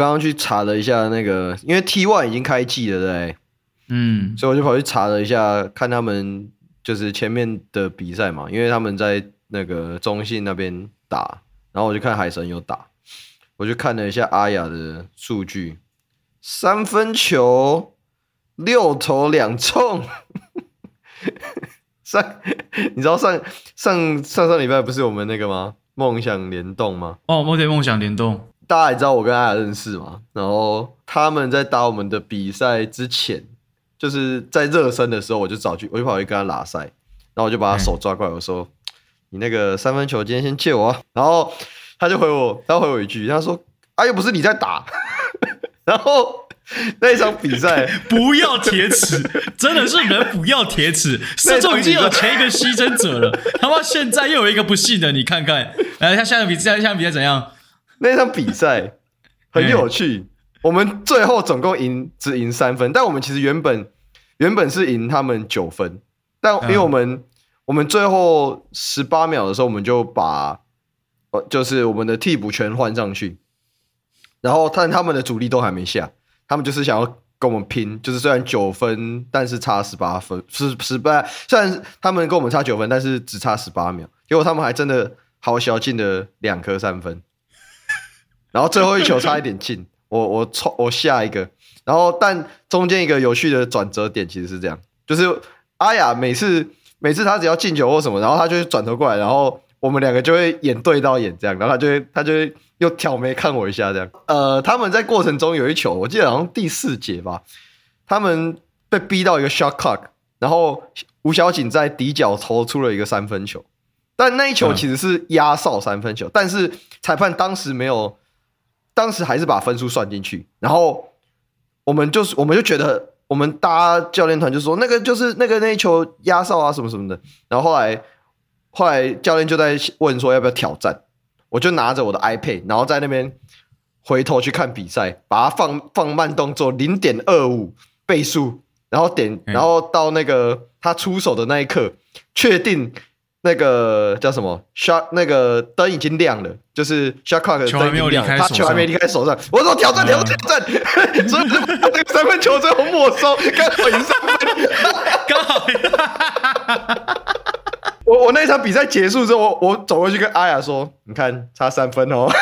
我刚刚去查了一下那个，因为 T One 已经开季了，对不对？嗯，所以我就跑去查了一下，看他们就是前面的比赛嘛，因为他们在那个中信那边打，然后我就看海神有打，我就看了一下阿雅的数据，三分球六投两中，上你知道上上上上礼拜不是我们那个吗？梦想联动吗？哦，梦对梦想联动，大家也知道我跟阿雅认识嘛，然后他们在打我们的比赛之前。就是在热身的时候，我就找去，我就跑去跟他拉赛，然后我就把他手抓过来，我说：“你那个三分球今天先借我。”然后他就回我，他回我一句，他说：“啊，又不是你在打。”然后那一场比赛 不要铁齿，真的是人不要铁齿。射手已经有前一个牺牲者了，他妈现在又有一个不幸的，你看看，来，他下场比赛，下场比赛怎样？那场比赛 很有趣。我们最后总共赢只赢三分，但我们其实原本原本是赢他们九分，但因为我们、嗯、我们最后十八秒的时候，我们就把呃就是我们的替补全换上去，然后但他们的主力都还没下，他们就是想要跟我们拼，就是虽然九分，但是差十八分，十十八，虽然他们跟我们差九分，但是只差十八秒，结果他们还真的好小进了两颗三分，然后最后一球差一点进。我我冲我下一个，然后但中间一个有趣的转折点其实是这样，就是阿雅每次每次他只要进球或什么，然后他就会转头过来，然后我们两个就会眼对到眼这样，然后他就会他就会又挑眉看我一下这样。呃，他们在过程中有一球，我记得好像第四节吧，他们被逼到一个 shot clock，然后吴小景在底角投出了一个三分球，但那一球其实是压哨三分球，但是裁判当时没有。当时还是把分数算进去，然后我们就是我们就觉得，我们大家教练团就说那个就是那个那一球压哨啊什么什么的，然后后来后来教练就在问说要不要挑战，我就拿着我的 iPad，然后在那边回头去看比赛，把它放放慢动作零点二五倍速，然后点然后到那个他出手的那一刻，确定。那个叫什么？shot 那个灯已经亮了，就是 shot clock 的灯已经亮了，他球还没离开手上。我说挑战挑战挑战，所以那个三分球最后没收，刚好赢三分，刚好赢。我我那场比赛结束之后，我我走过去跟阿雅说：“你看差三分哦。”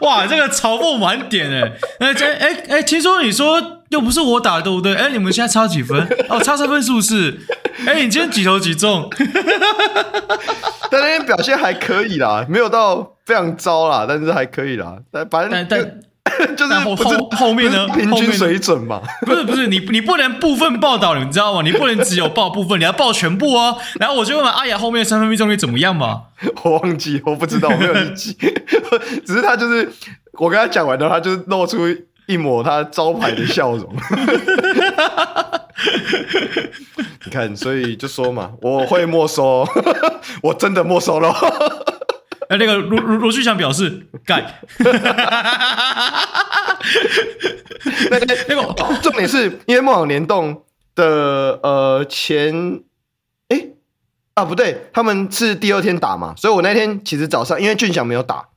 哇，这个嘲讽满点哎！哎哎哎，听说你说又不是我打的，对不对？哎，你们现在差几分？哦，差三分是不是？哎，你今天几投几中？但那天表现还可以啦，没有到非常糟啦，但是还可以啦。但反正但。就是后后后面呢？平均水准嘛？不是不是，你你不能部分报道，你知道吗？你不能只有报部分，你要报全部哦。然后我就问阿雅后面三分命中率怎么样嘛？我忘记，我不知道，我没有日记。只是他就是我跟他讲完的，他就露出一抹他招牌的笑容。你看，所以就说嘛，我会没收，我真的没收了。哎，那个罗罗罗旭祥表示干。那那个重点是因为梦想联动的呃前哎、欸、啊不对，他们是第二天打嘛，所以我那天其实早上因为俊祥没有打，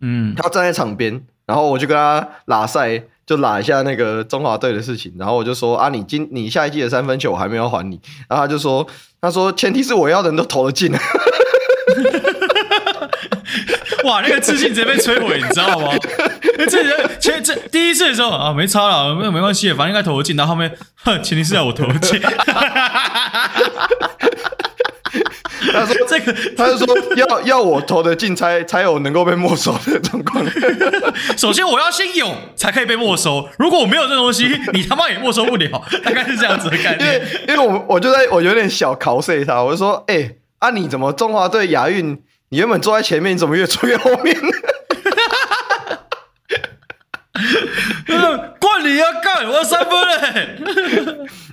嗯，他站在场边，然后我就跟他拉赛，就拉一下那个中华队的事情，然后我就说啊，你今你下一季的三分球我还没有还你，然后他就说，他说前提是我要的人都投得进。哇，那个自信直接被摧毁，你知道吗？这人前这第一次的时候啊，没差了，没有没关系，反正应该投得进。然后后面，哼，前提是要我投得进。他说 这个，他就说要要我投的进才才有能够被没收的状况。首先我要先有才可以被没收，如果我没有这东西，你他妈也没收不了。大概是这样子的概念。因为因为我我就在我有点小考碎他，我就说，哎、欸，啊你怎么中华队亚运？你原本坐在前面，你怎么越坐越后面？冠你要干，我要三分嘞！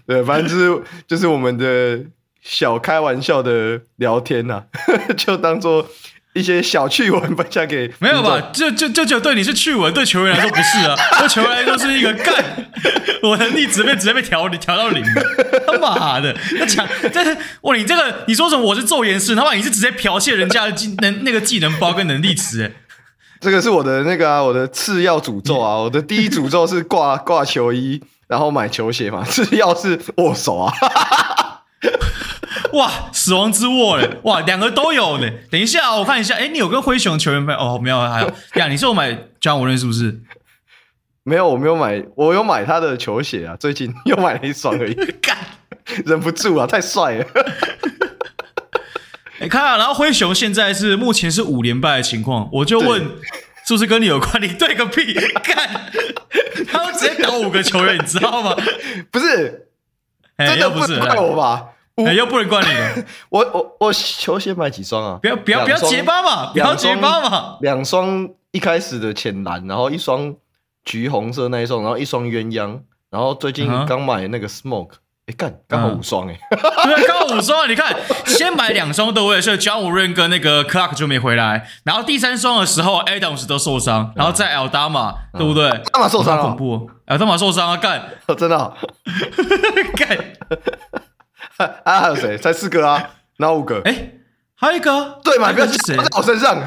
对，反正就是就是我们的小开玩笑的聊天呐、啊，就当做一些小趣闻分享给。没有吧？就就就就对你是趣闻，对球员来说不是啊。对球员来说是一个干，我能力值被直接被调调到零。他妈的，那强！这是哇，你这个你说什么？我是咒言师，他妈你是直接剽窃人家的技能那个技能包跟能力值？哎，这个是我的那个啊，我的次要诅咒啊，我的第一诅咒是挂挂球衣，然后买球鞋嘛，次要是握手啊。哇，死亡之握嘞！哇，两个都有呢。等一下，我看一下，哎，你有跟灰熊球员没有？哦，没有，还有呀。你是我买詹姆斯是不是？没有，我没有买，我有买他的球鞋啊，最近 又买了一双而已。干，忍不住啊，太帅了。你看啊，然后灰熊现在是目前是五连败的情况，我就问，是不是跟你有关？你对个屁！干，他们直接搞五个球员，你知道吗？不是，真的不是怪我吧？哎，又不能怪你了。我我我球鞋买几双啊？不要不要不要结巴嘛！不要结巴嘛！两双一开始的浅蓝，然后一双橘红色那一双，然后一双鸳鸯，然后最近刚买那个 Smoke，哎干，刚好五双哎。对，刚好五双。你看，先买两双的，我也是 Ja Morant 跟那个 Clark 就没回来，然后第三双的时候 Adams 都受伤，然后在 Aldama 对不对？Aldama 受伤了，恐怖！Aldama 受伤啊，干！真的 干。啊，还有谁？才四个啊？哪五个？哎，还有一个，对嘛？不要是谁在我身上？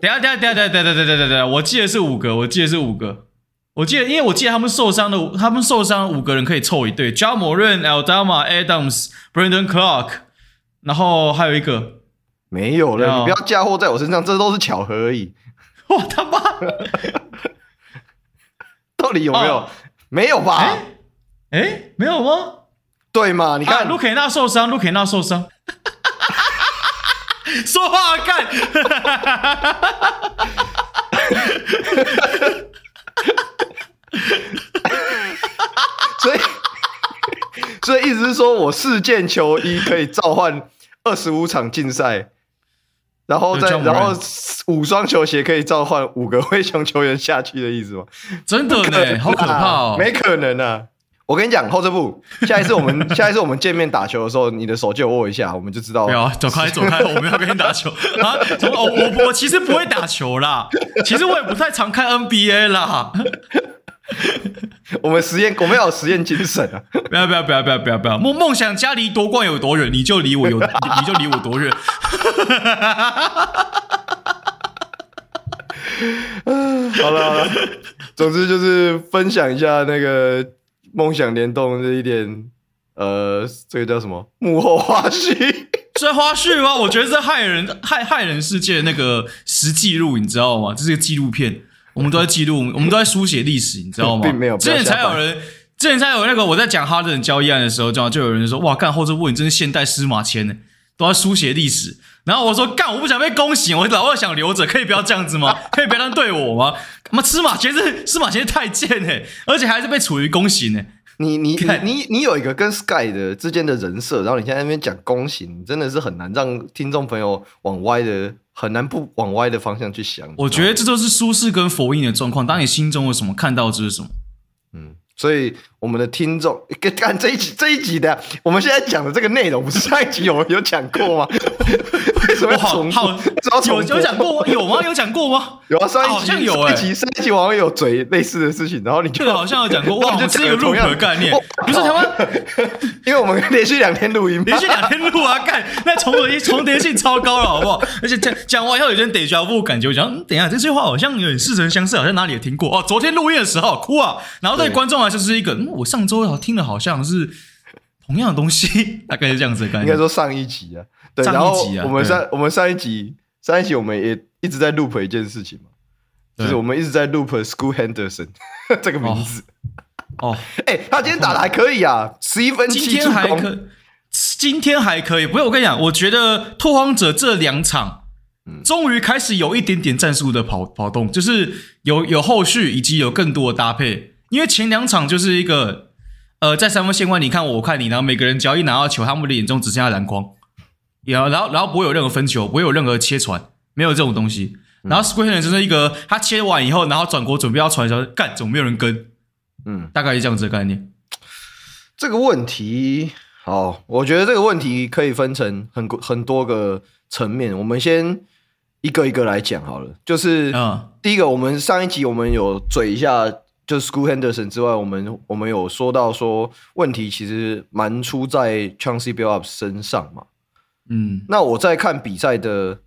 等下，等下，等下，等下，等下，等下，等下我记得是五个，我记得是五个，我记得，因为我记得他们受伤的，他们受伤五个人可以凑一队：Ja Morant、Aldama、Adams、Brandon Clark，然后还有一个没有了。你不要嫁祸在我身上，这都是巧合而已。我他妈，到底有没有？没有吧？哎，没有吗？对嘛？你看，卢凯纳受伤，卢凯纳受伤，说话干，所以，所以意思是说我四件球衣可以召唤二十五场竞赛，然后再然后五双球鞋可以召唤五个灰熊球员下去的意思吗？真的呢，好可怕哦，没可能啊！我跟你讲，后撤步，下一次我们下一次我们见面打球的时候，你的手借我握一下，我们就知道。不要走开，走开，我们要跟你打球啊！从我我我其实不会打球啦，其实我也不太常看 NBA 啦。我们实验，我们要有实验精神啊！不要不要不要不要不要不要！梦梦想家离夺冠有多远，你就离我有，你就离我多远。好了好了，总之就是分享一下那个。梦想联动这一点，呃，这个叫什么幕后花絮？这花絮吗？我觉得这害人害害人世界的那个实记录，你知道吗？这是个纪录片，我们都在记录，我们都在书写历史，你知道吗？并没有。之前才有人，之前才有那个我在讲哈登交易案的时候，就就有人说：“哇，干后这问，你真是现代司马迁呢，都要书写历史。”然后我说：“干，我不想被宫刑，我老二想留着，可以不要这样子吗？可以不要这样对我吗？妈，司马迁是司马迁是太贱哎，而且还是被处于宫刑呢。你你你你你有一个跟 Sky 的之间的人设，然后你现在那边讲宫刑，真的是很难让听众朋友往歪的，很难不往歪的方向去想。我觉得这都是苏轼跟佛印的状况。当你心中有什么，看到就是什么。嗯。所以我们的听众，看这一集这一集的，我们现在讲的这个内容，不是上一集有有讲过吗？为什么要重复？有有讲过吗？有吗？有讲过吗？有啊，上一集好像有哎，上一集上一集网友有嘴类似的事情，然后你就好像有讲过，哇，这是一个录的概念，不是台湾，因为我们连续两天录音，连续两天录啊，干，那重叠重叠性超高了，好不好？而且讲讲完以后有点 déjà vu 感觉，我想，等一下这句话好像有点似曾相识，好像哪里有听过哦。昨天录音的时候哭啊，然后对观众来说是一个，嗯，我上周好像听的好像是同样的东西，大概是这样子的感觉。应该说上一集啊，对，然后我们上我们上一集上一集我们也一直在 loop 一件事情嘛。就是我们一直在 loop School Henderson 这个名字哦，哎、欸，他今天打的还可以啊，十一分七助攻，今天还可以。不是我跟你讲，我觉得拓荒者这两场，终于开始有一点点战术的跑跑动，就是有有后续以及有更多的搭配。因为前两场就是一个呃，在三分线外你看我，我看你，然后每个人只要一拿到球，他们的眼中只剩下篮筐，然后然后然后不会有任何分球，不会有任何切传，没有这种东西。然后 Square 人就是一个，他切完以后，然后转国准备要传的时候，干，怎么没有人跟？嗯，大概是这样子的概念。这个问题，好，我觉得这个问题可以分成很很多个层面。我们先一个一个来讲好了。就是，嗯，第一个，我们上一集我们有嘴一下，就是 School Henderson 之外，我们我们有说到说问题其实蛮出在 Chauncey Billups 身上嘛。嗯，那我在看比赛的。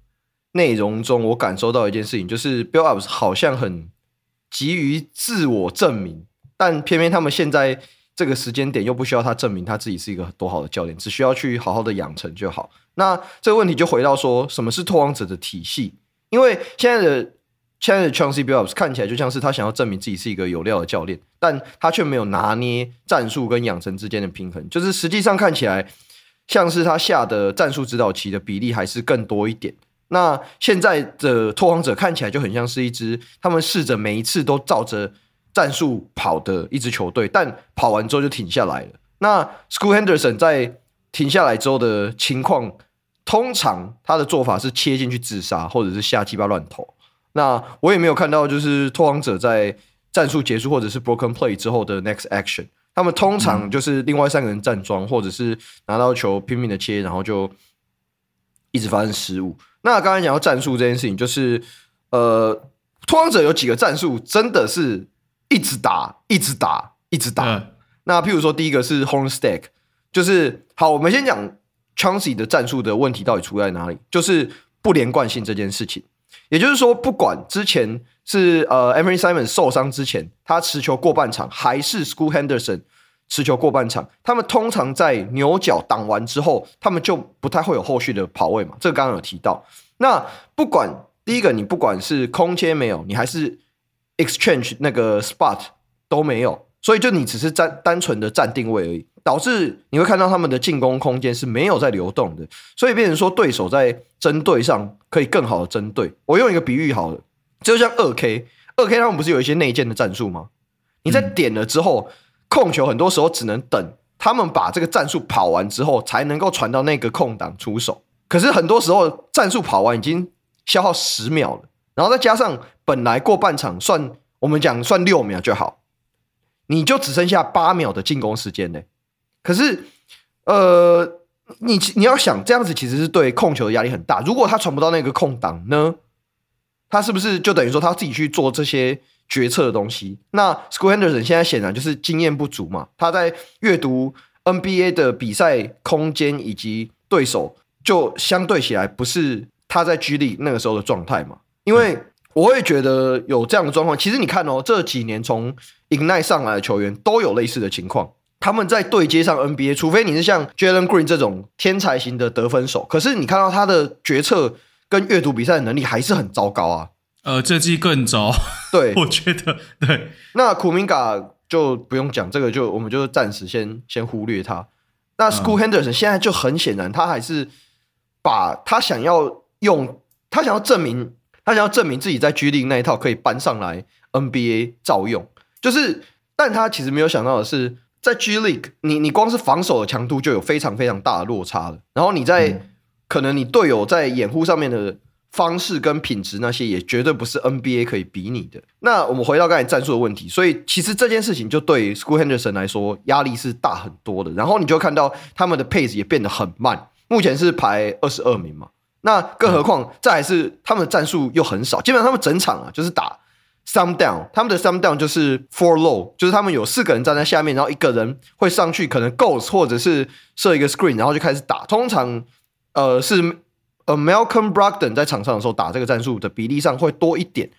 内容中，我感受到一件事情，就是 Billups 好像很急于自我证明，但偏偏他们现在这个时间点又不需要他证明他自己是一个多好的教练，只需要去好好的养成就好。那这个问题就回到说，什么是拓荒者的体系？因为现在的现在的 Chauncey Billups 看起来就像是他想要证明自己是一个有料的教练，但他却没有拿捏战术跟养成之间的平衡，就是实际上看起来。像是他下的战术指导棋的比例还是更多一点。那现在的拓荒者看起来就很像是一支他们试着每一次都照着战术跑的一支球队，但跑完之后就停下来了。那 Scoot Henderson 在停下来之后的情况，通常他的做法是切进去自杀，或者是瞎鸡巴乱投。那我也没有看到就是拓荒者在战术结束或者是 broken play 之后的 next action。他们通常就是另外三个人站桩，或者是拿到球拼命的切，然后就一直发生失误。那刚才讲到战术这件事情，就是呃，拓荒者有几个战术真的是一直打、一直打、一直打。嗯、那譬如说，第一个是 home stack，就是好，我们先讲 Chauncey 的战术的问题到底出在哪里，就是不连贯性这件事情。也就是说，不管之前是呃 Anfernee Simons 受伤之前，他持球过半场，还是 School Henderson 持球过半场，他们通常在牛角挡完之后，他们就不太会有后续的跑位嘛。这个刚刚有提到。那不管第一个，你不管是空切没有，你还是 exchange 那个 spot 都没有，所以就你只是站单纯的站定位而已。导致你会看到他们的进攻空间是没有在流动的，所以变成说对手在针对上可以更好的针对。我用一个比喻好了，就像二 K，二 K 他们不是有一些内建的战术吗？你在点了之后，控球很多时候只能等他们把这个战术跑完之后，才能够传到那个空档出手。可是很多时候战术跑完已经消耗十秒了，然后再加上本来过半场算我们讲算六秒就好，你就只剩下八秒的进攻时间呢。可是，呃，你你要想这样子其实是对控球的压力很大。如果他传不到那个空档呢，他是不是就等于说他自己去做这些决策的东西？那 Scoot Henderson 现在显然就是经验不足嘛。他在阅读 NBA 的比赛空间以及对手，就相对起来不是他在 G League 那个时候的状态嘛。因为我会觉得有这样的状况。其实你看哦，这几年从 Ignite 上来的球员都有类似的情况。他们在对接上 NBA，除非你是像 Jalen Green 这种天才型的得分手，可是你看到他的决策跟阅读比赛的能力还是很糟糕啊。呃，这季更糟。对，我觉得对。那 Kuminga 就不用讲，这个就我们就暂时先先忽略他。那 School Henderson 现在就很显然，他还是把他想要用，他想要证明，他想要证明自己在 G League 那一套可以搬上来 NBA 照用，就是，但他其实没有想到的是。在 G League，你你光是防守的强度就有非常非常大的落差了。然后你在、嗯、可能你队友在掩护上面的方式跟品质那些，也绝对不是 NBA 可以比拟的。那我们回到刚才战术的问题，所以其实这件事情就对 School Henderson 来说压力是大很多的。然后你就看到他们的 pace 也变得很慢，目前是排二十二名嘛。那更何况这还是他们的战术又很少，基本上他们整场啊就是打。Thumb down，他们的 some down 就是 four low，就是他们有四个人站在下面，然后一个人会上去，可能 ghost 或者是设一个 screen，然后就开始打。通常，呃，是呃 Malcolm Brogdon 在场上的时候打这个战术的比例上会多一点。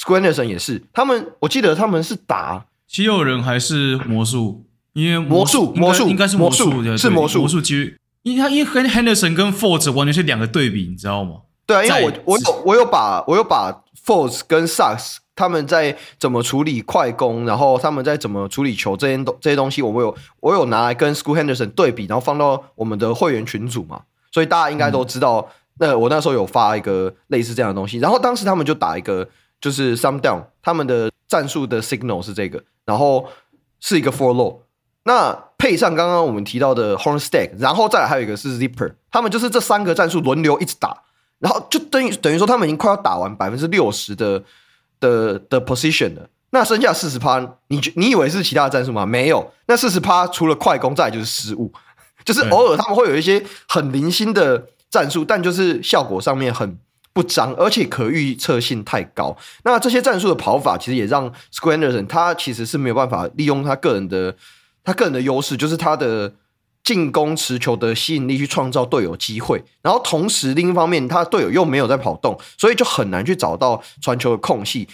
Scoot Henderson 也是，他们我记得他们是打七六人还是魔术？因为魔术魔术应该是魔术，是魔术。魔术其实，因为他因为 Henderson 跟 Fultz 完全是两个对比，你知道吗？对啊，因为我我有我有把我有把 Fultz 跟 Suggs 他们在怎么处理快攻，然后他们在怎么处理球这些东这些东西，我有我有拿来跟 School Henderson 对比，然后放到我们的会员群组嘛，所以大家应该都知道。那我那时候有发一个类似这样的东西，然后当时他们就打一个就是 thumb down，他们的战术的 signal 是这个，然后是一个 four low，那配上刚刚我们提到的 horn stack，然后再来还有一个是 zipper，他们就是这三个战术轮流一直打，然后就等于等于说他们已经快要打完百分之六十的。的的 position 的，那剩下四十趴，你你以为是其他的战术吗？没有，那四十趴除了快攻，再来就是失误，就是偶尔他们会有一些很零星的战术，但就是效果上面很不彰，而且可预测性太高。那这些战术的跑法，其实也让 Scoot Henderson 他其实是没有办法利用他个人的他个人的优势，就是他的进攻持球的吸引力去创造队友机会，然后同时另一方面，他队友又没有在跑动，所以就很难去找到传球的空隙。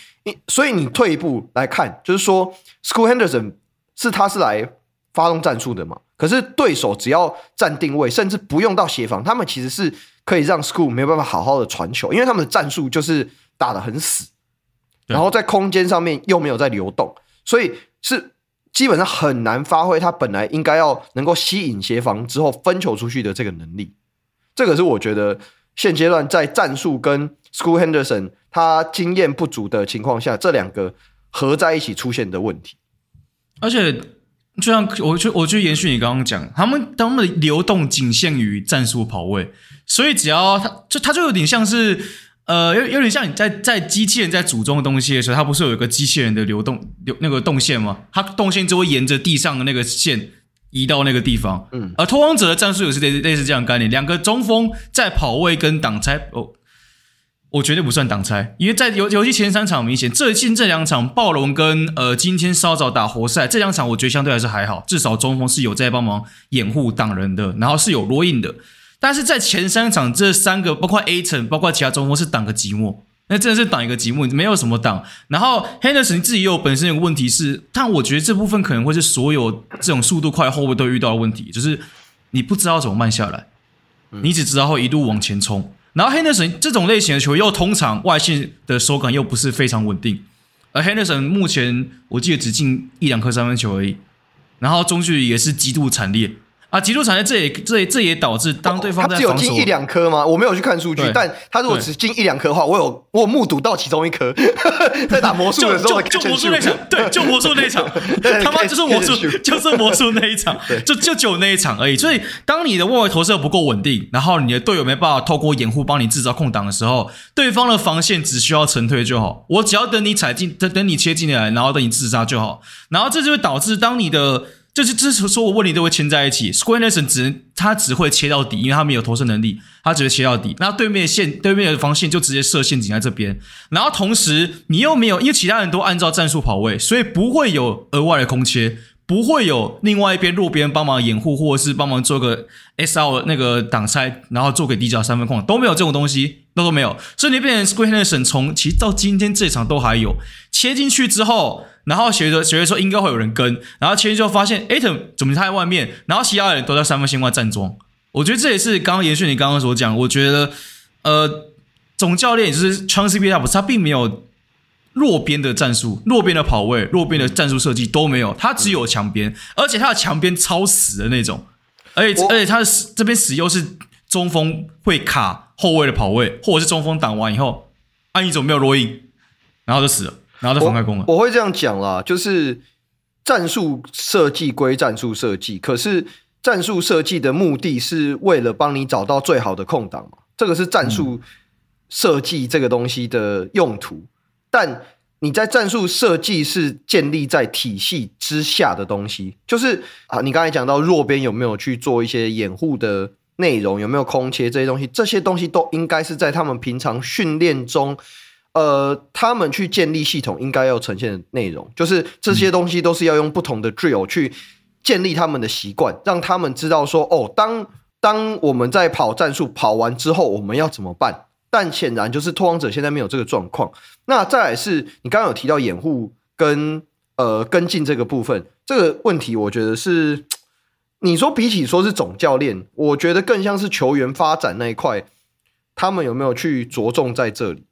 所以你退一步来看，就是说，School Henderson 是他是来发动战术的嘛？可是对手只要站定位，甚至不用到协防，他们其实是可以让 School 没有办法好好的传球，因为他们的战术就是打得很死，然后在空间上面又没有在流动，所以是。基本上很难发挥他本来应该要能够吸引协防之后分球出去的这个能力，这个是我觉得现阶段在战术跟 School Henderson 他经验不足的情况下，这两个合在一起出现的问题。而且，就像我就我就延续你刚刚讲，他们他们的流动仅限于战术跑位，所以只要他就他就有点像是。呃，有有点像你在在机器人在组装东西的时候，它不是有一个机器人的流动流那个动线吗？它动线就会沿着地上的那个线移到那个地方。嗯，而拓荒者的战术也是类似类似这样的概念，两个中锋在跑位跟挡拆。哦，我绝对不算挡拆，因为在游游戏前三场明显，最近这两场暴龙跟呃今天稍早打活塞这两场，我觉得相对还是还好，至少中锋是有在帮忙掩护挡人的，然后是有落印的。但是在前三场，这三个包括 Ayton，包括其他中锋是挡个寂寞，那真的是挡一个寂寞，没有什么挡。然后 Henderson 自己也有本身有个问题是，但我觉得这部分可能会是所有这种速度快后卫都遇到的问题，就是你不知道怎么慢下来，你只知道会一路往前冲。然后 Henderson 这种类型的球又通常外线的手感又不是非常稳定，而 Henderson 目前我记得只进一两颗三分球而已，然后中距离也是极度惨烈。啊，极度产业，这也这也这也导致当对方只有进一两颗吗？我没有去看数据，但他如果只进一两颗的话，我有我有目睹到其中一颗，在打魔术的时候就，就就魔术那场，对，就魔术那一场，他妈就是魔术，就是魔术那一场，就就就那一场而已。所以，当你的外围投射不够稳定，然后你的队友没办法透过掩护帮你制造空档的时候，对方的防线只需要沉退就好，我只要等你踩进，等等你切进来，然后等你自杀就好。然后这就会导致当你的。就是这是说，我问你都会牵在一起。Square Nelson 只能他只会切到底，因为他没有投射能力，他只会切到底。那对面线对面的防线就直接设陷阱在这边。然后同时你又没有，因为其他人都按照战术跑位，所以不会有额外的空切，不会有另外一边弱边帮忙掩护，或者是帮忙做个 SR 那个挡拆，然后做给底角三分框都没有这种东西，那都没有。所以你变成 Scoot Henderson 从其实到今天这场都还有切进去之后。然后学着学着说应该会有人跟，然后前面就发现 Aton 怎么他在外面，然后其他人都在三分线外站桩。我觉得这也是刚刚延续你刚刚所讲，我觉得呃总教练也就是 Chancey b i l l u p 他并没有弱边的战术、弱边的跑位、弱边的战术设计都没有，他只有强边，而且他的强边超死的那种，而且而且他的这边死又是中锋会卡后卫的跑位，或者是中锋挡完以后，安逸总没有落印，然后就死了。然后再封开攻了。我会这样讲啦，就是战术设计归战术设计，可是战术设计的目的是为了帮你找到最好的空档嘛，这个是战术设计这个东西的用途。嗯、但你在战术设计是建立在体系之下的东西，就是啊，你刚才讲到弱边有没有去做一些掩护的内容，有没有空切这些东西，这些东西都应该是在他们平常训练中。呃，他们去建立系统应该要呈现的内容，就是这些东西都是要用不同的 drill 去建立他们的习惯，让他们知道说，哦，当当我们在跑战术跑完之后，我们要怎么办？但显然就是拓荒者现在没有这个状况。那再来是你刚刚有提到掩护跟呃跟进这个部分，这个问题，我觉得是你说比起说是总教练，我觉得更像是球员发展那一块，他们有没有去着重在这里？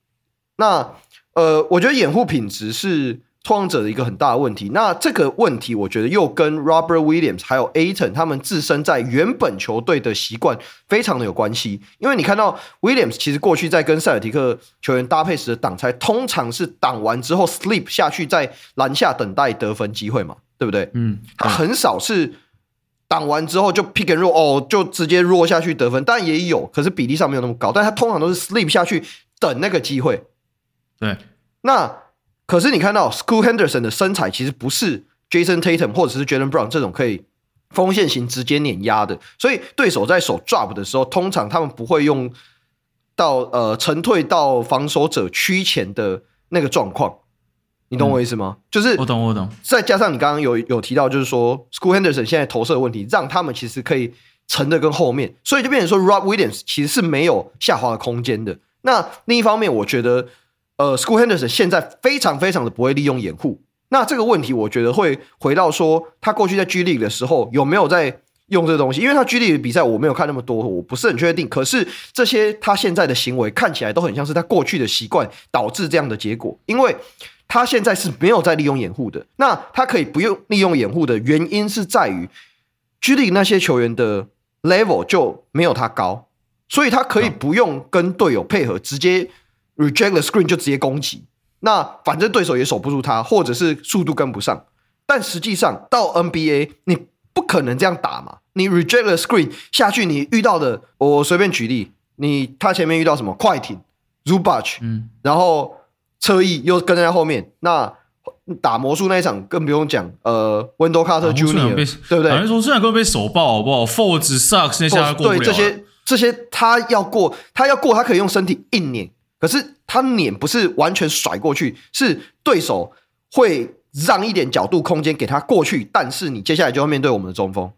那呃，我觉得掩护品质是拓荒者的一个很大的问题。那这个问题，我觉得又跟 Robert Williams 还有 Ayton 他们自身在原本球队的习惯非常的有关系。因为你看到 Williams 其实过去在跟塞尔提克球员搭配时的挡拆，通常是挡完之后 sleep 下去，在篮下等待得分机会嘛，对不对？嗯，他很少是挡完之后就 pick and roll 哦，就直接 roll 下去得分，当然也有，可是比例上没有那么高。但他通常都是 sleep 下去等那个机会。对，那可是你看到 School Henderson 的身材其实不是 Jason Tatum 或者是 Jaylen Brown 这种可以锋线型直接碾压的，所以对手在守 drop 的时候，通常他们不会用到呃沉退到防守者区前的那个状况。你懂我意思吗？嗯、就是我懂我懂。再加上你刚刚有有提到，就是说 School Henderson 现在投射的问题，让他们其实可以沉的跟后面，所以就变成说 Rob Williams 其实是没有下滑的空间的。那另一方面，我觉得呃，School Henderson 现在非常非常的不会利用掩护。那这个问题，我觉得会回到说他过去在 G League 的时候有没有在用这个东西？因为他 G League 的比赛我没有看那么多，我不是很确定。可是这些他现在的行为看起来都很像是他过去的习惯导致这样的结果，因为。他现在是没有在利用掩护的。那他可以不用利用掩护的原因是在于，G League 那些球员的 level 就没有他高，所以他可以不用跟队友配合，直接 reject the screen 就直接攻击。那反正对手也守不住他，或者是速度跟不上。但实际上到 NBA 你不可能这样打嘛？你 reject the screen 下去，你遇到的我随便举例，你他前面遇到什么快艇 Zubac，嗯，然后。侧翼又跟在后面，那打魔术那一场更不用讲。呃，Wendell Carter Jr. 对不对？反正说虽然会被手爆，好不好？Fultz sucks 那下过不了。对这些这些，他要过，他要过，他可以用身体硬碾。可是他脸不是完全甩过去，是对手会让一点角度空间给他过去，但是你接下来就要面对我们的中锋。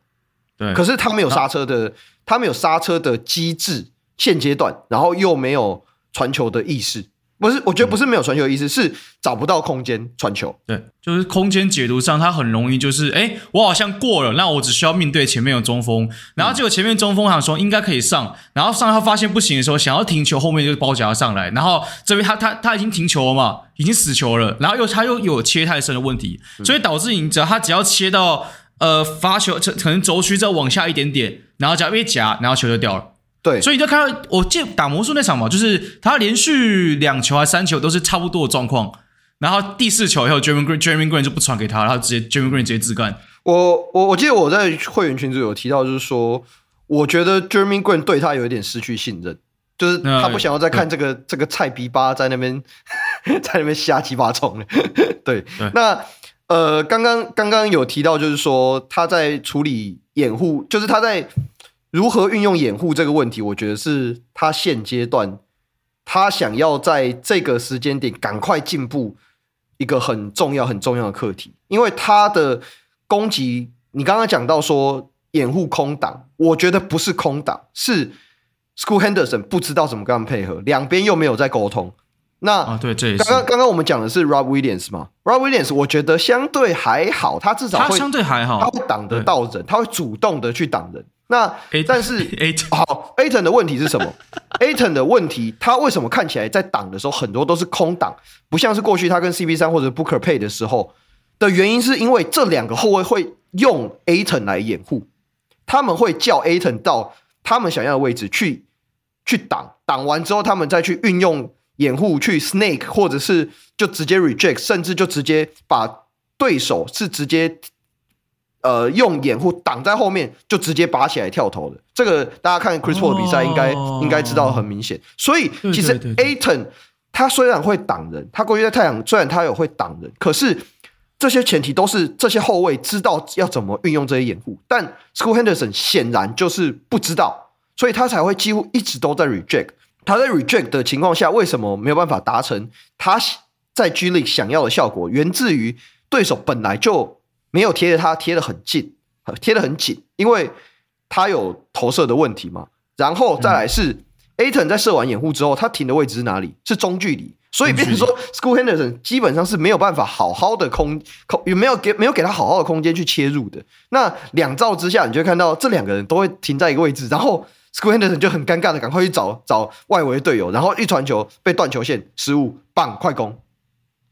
对，可是他没有刹车的，他没有刹车的机制，现阶段，然后又没有传球的意识。不是，我觉得不是没有传球的意思，是找不到空间传球。对，就是空间解读上，他很容易就是，哎，我好像过了，那我只需要面对前面有中锋，然后结果前面中锋想说应该可以上，然后上他发现不行的时候，想要停球，后面就包夹上来，然后这边他他他已经停球了嘛，已经死球了，然后又他又有切太深的问题，所以导致你只要他只要切到呃罚球，可能轴区再往下一点点，然后夹被夹，然后球就掉了。对，所以你就看到，我记得打魔术那场嘛，就是他连续两球还是三球都是差不多的状况，然后第四球以后，Jeremy Green，Jeremy Green 就不传给他，然后直接 Jeremy Green 直接自干。我我我记得我在会员群组有提到，就是说，我觉得 Jeremy Green 对他有一点失去信任，就是他不想要再看这个、嗯、这个菜逼巴在那边 在那边瞎鸡巴冲 了。对，对那呃，刚刚刚刚有提到，就是说他在处理掩护，就是他在。如何运用掩护这个问题，我觉得是他现阶段他想要在这个时间点赶快进步一个很重要很重要的课题。因为他的攻击，你刚刚讲到说掩护空档，我觉得不是空档，是 School Henderson 不知道怎么跟他们配合，两边又没有在沟通。那啊，对，这也是刚刚刚刚我们讲的是 Rob Williams 嘛，Rob Williams 我觉得相对还好，他至少会他相对还好，他会挡得到人，他会主动的去挡人。那但是 好，Ayton 的问题是什么？Ayton 的问题，他为什么看起来在挡的时候很多都是空挡，不像是过去他跟 CP 三或者 Booker 配的时候的原因，是因为这两个后卫会用 Ayton 来掩护，他们会叫 Ayton 到他们想要的位置去去挡，挡完之后他们再去运用掩护去 snake，或者是就直接 reject，甚至就直接把对手是直接。呃，用掩护挡在后面，就直接拔起来跳投的。这个大家看 Chris Paul 的比赛，应该、哦、应该知道很明显。所以其实 Ayton 他虽然会挡人，他过去在太阳虽然他有会挡人，可是这些前提都是这些后卫知道要怎么运用这些掩护。但 School Henderson 显然就是不知道，所以他才会几乎一直都在 reject。他在 reject 的情况下，为什么没有办法达成他在 G League 想要的效果？源自于对手本来就。没有贴着他贴得很近，贴得很紧，因为他有投射的问题嘛。然后再来是 Ayton 在射完掩护之后，他停的位置是哪里？是中距离。所以变成说 School Henderson 基本上是没有办法好好的空空，也没有给没有给他好好的空间去切入的。那两造之下，你就会看到这两个人都会停在一个位置，然后 School Henderson 就很尴尬的赶快去找找外围的队友，然后一传球被断球线失误，棒快攻，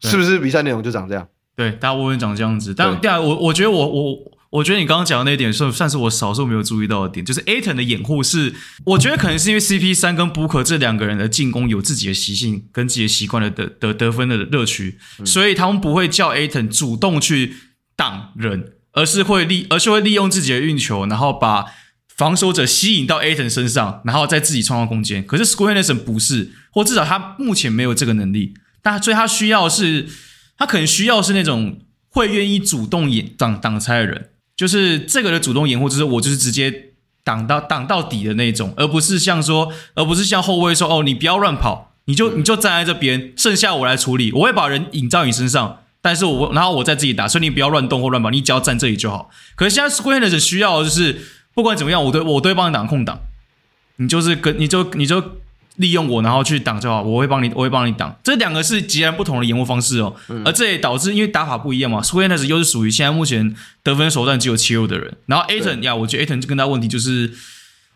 是不是比赛内容就长这样？对，大部分长这样子，但第二，我我觉得我我我觉得你刚刚讲的那一点算算是我少数没有注意到的点，就是 Ayton 的掩护是，我觉得可能是因为 CP 三跟 Booker 这两个人的进攻有自己的习性跟自己的习惯的得得得分的乐趣，嗯、所以他们不会叫 Ayton 主动去挡人，而是会利而是会利用自己的运球，然后把防守者吸引到 Ayton 身上，然后再自己创造空间。可是 Scoot Henderson 不是，或至少他目前没有这个能力，但所以他需要是。他可能需要是那种会愿意主动掩挡挡拆的人，就是这个的主动掩护，就是我就是直接挡到挡到底的那种，而不是像说，而不是像后卫说，哦，你不要乱跑，你就你就站在这边，剩下我来处理，我会把人引到你身上，但是我然后我再自己打，所以你不要乱动或乱跑，你只要站这里就好。可是现在 Square Henderson 需要就是不管怎么样，我都我都会帮你挡空档，你就是跟你就你就利用我，然后去挡就好，我会帮你我会帮你挡。这两个是截然不同的掩护方式哦，嗯、而这也导致因为打法不一样嘛，Square Henderson 又是属于现在目前得分手段只有切入的人，然后 Ayton 呀，我觉得 Ayton 就跟他问题就是。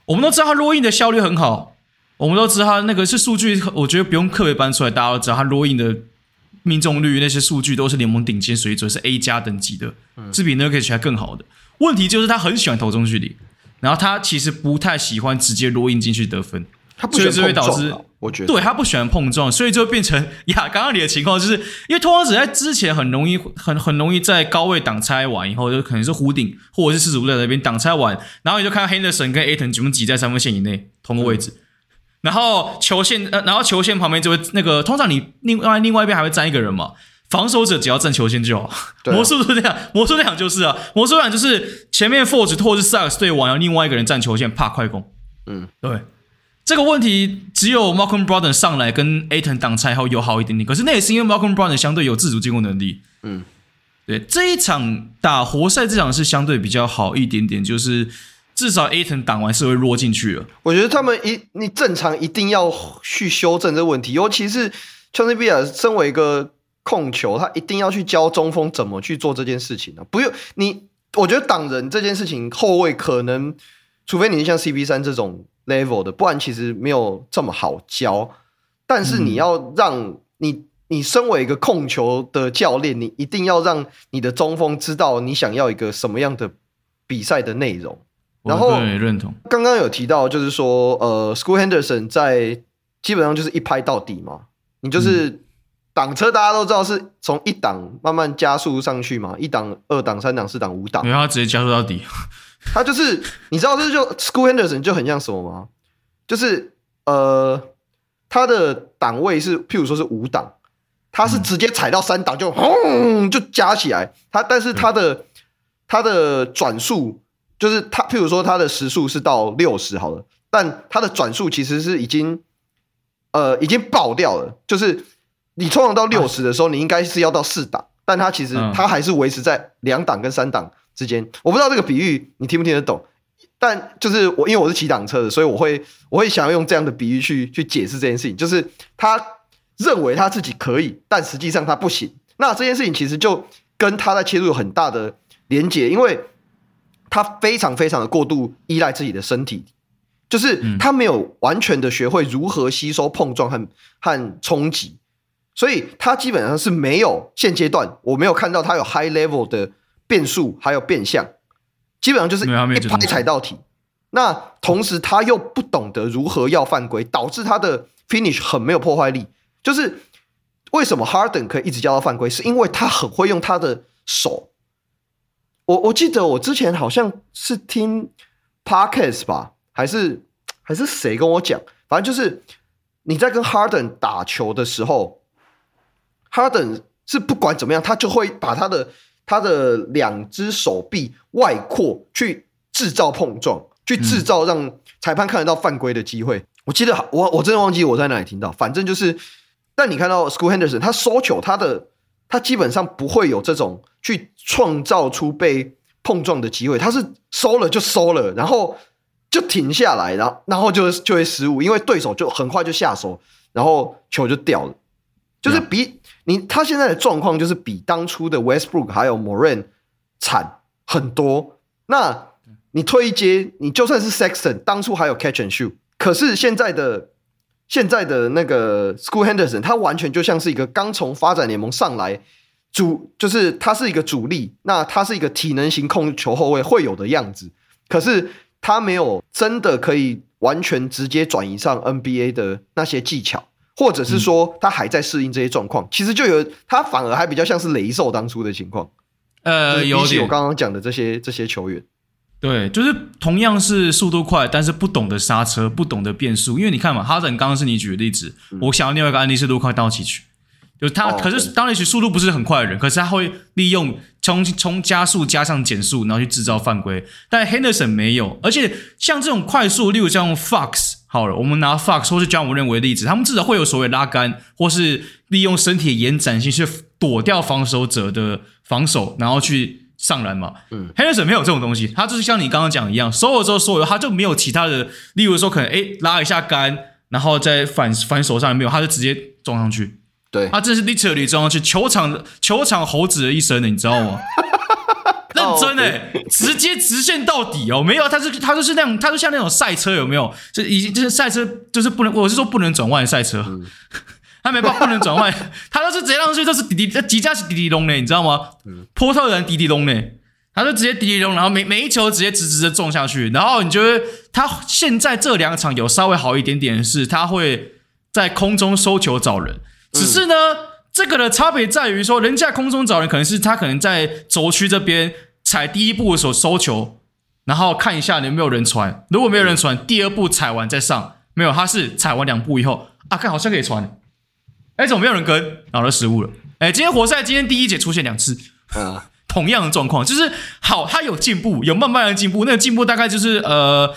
我们都知道他落印的效率很好，我们都知道他那个是数据，我觉得不用特别搬出来，大家都知道他落印的命中率那些数据都是联盟顶尖水准，是 A 加等级的，是比 Nurkic 还更好的。问题就是他很喜欢投中距离，然后他其实不太喜欢直接落印进去得分。他不喜欢碰撞，我觉得对他不喜欢碰撞，所以就变成呀，刚刚你的情况就是因为拓荒者在之前很容易很很容易在高位挡拆完以后，就可能是弧顶或者是四十五在那边挡拆完，然后你就看到 Henderson 跟 Ayton 全部挤在三分线以内同个位置，嗯、然后球线呃，然后球线旁边就会那个，通常你另外另外一边还会站一个人嘛，防守者只要站球线就好。啊、魔术是这样，魔术这样就是啊，魔术这样就是前面 Forge 或者是 sucks 对完，然后另外一个人站球线，怕快攻。嗯，对。这个问题只有 Malcolm Brogdon 上来跟 Ayton 挡拆后友好一点点，可是那也是因为 Malcolm Brogdon 相对有自主进攻能力。嗯，对，这一场打活塞这场是相对比较好一点点，就是至少 Ayton 挡完是会落进去了。我觉得他们一你正常一定要去修正这个问题，尤其是 Chauncey Billups 身为一个控球，他一定要去教中锋怎么去做这件事情啊！不用你，我觉得挡人这件事情，后卫可能除非你是像 CP 三这种。Level 的，不然其实没有这么好教。但是你要让你，你身为一个控球的教练，你一定要让你的中锋知道你想要一个什么样的比赛的内容。然后认同，刚刚有提到，就是说，呃，School Henderson 在基本上就是一拍到底嘛。你就是挡车，大家都知道是从一档慢慢加速上去嘛，一档、二档、三档、四档、五档，然后直接加速到底。他就是，你知道这就 School Henderson 就很像什么吗？就是呃，他的档位是，譬如说是五档，他是直接踩到三档就轰就加起来。他但是他的他的转速就是他，譬如说他的时速是到六十好了，但他的转速其实是已经呃已经爆掉了。就是你冲到六十的时候，你应该是要到四档，但他其实他还是维持在两档跟三档。之间，我不知道这个比喻你听不听得懂，但就是我因为我是骑挡车的，所以我会我会想要用这样的比喻去去解释这件事情，就是他认为他自己可以，但实际上他不行。那这件事情其实就跟他在切入有很大的连结，因为他非常非常的过度依赖自己的身体，就是他没有完全的学会如何吸收碰撞和和冲击，所以他基本上是没有现阶段我没有看到他有 high level 的。变速还有变相，基本上就是一拍踩到底。那同时他又不懂得如何要犯规，导致他的 finish 很没有破坏力。就是为什么 Harden 可以一直叫他犯规，是因为他很会用他的手。我我记得我之前好像是听 Podcast 吧，还是还是谁跟我讲，反正就是你在跟 Harden 打球的时候，Harden 是不管怎么样，他就会把他的。他的两只手臂外扩，去制造碰撞，去制造让裁判看得到犯规的机会。嗯、我记得我我真的忘记我在哪里听到，反正就是，但你看到 School Henderson，他收球，他的他基本上不会有这种去创造出被碰撞的机会，他是收了就收了，然后就停下来，然后然后就就会失误，因为对手就很快就下手，然后球就掉了，就是比。嗯你他现在的状况就是比当初的 Westbrook 还有 Moran 惨很多。那你退一阶，你就算是 Sexton，当初还有 Catch and Shoot，可是现在的现在的那个 School Henderson，他完全就像是一个刚从发展联盟上来主，就是他是一个主力，那他是一个体能型控球后卫会有的样子，可是他没有真的可以完全直接转移上 NBA 的那些技巧。或者是说他还在适应这些状况，嗯、其实就有他反而还比较像是雷兽当初的情况，呃，比起我刚刚讲的这些这些球员，对，就是同样是速度快，但是不懂得刹车，不懂得变速。因为你看嘛，哈登刚刚是你举的例子，嗯、我想要另外一个案例是卢卡道奇去，就是他，哦、可是当然速度不是很快的人，可是他会利用从从加速加上减速，然后去制造犯规。但 Henderson 没有，而且像这种快速，例如像 Fox。好了，我们拿 Fox 或是 Ja Morant 为例子，他们至少会有所谓拉杆，或是利用身体的延展性去躲掉防守者的防守，然后去上篮嘛。嗯，Henderson 没有这种东西，他就是像你刚刚讲一样，收了之后收了，他就没有其他的，例如说可能诶拉一下杆，然后再反反手上没有，他就直接撞上去。对，他这是 literally 撞上去，球场球场猴子的一生的，你知道吗？认真哎，直接直线到底哦，没有，他是他就是那种，他就像那种赛车有没有？就已经就是赛车，就是不能，我是说不能转弯的赛车，嗯、他没办法不能转弯，他都是直接上去，都是滴滴，急加是滴滴隆呢，你知道吗？嗯、波特人滴滴隆呢，他就直接滴滴隆，然后每每一球直接直直的撞下去，然后你觉得他现在这两场有稍微好一点点是，他会在空中收球找人，只是呢，嗯、这个的差别在于说，人家空中找人可能是他可能在轴区这边。踩第一步的时候收球，然后看一下有没有人传。如果没有人传，第二步踩完再上。没有，他是踩完两步以后啊，看好像可以传。哎，怎么没有人跟？然后就失误了。哎，今天活塞今天第一节出现两次，嗯，同样的状况，就是好，他有进步，有慢慢的进步。那个进步大概就是呃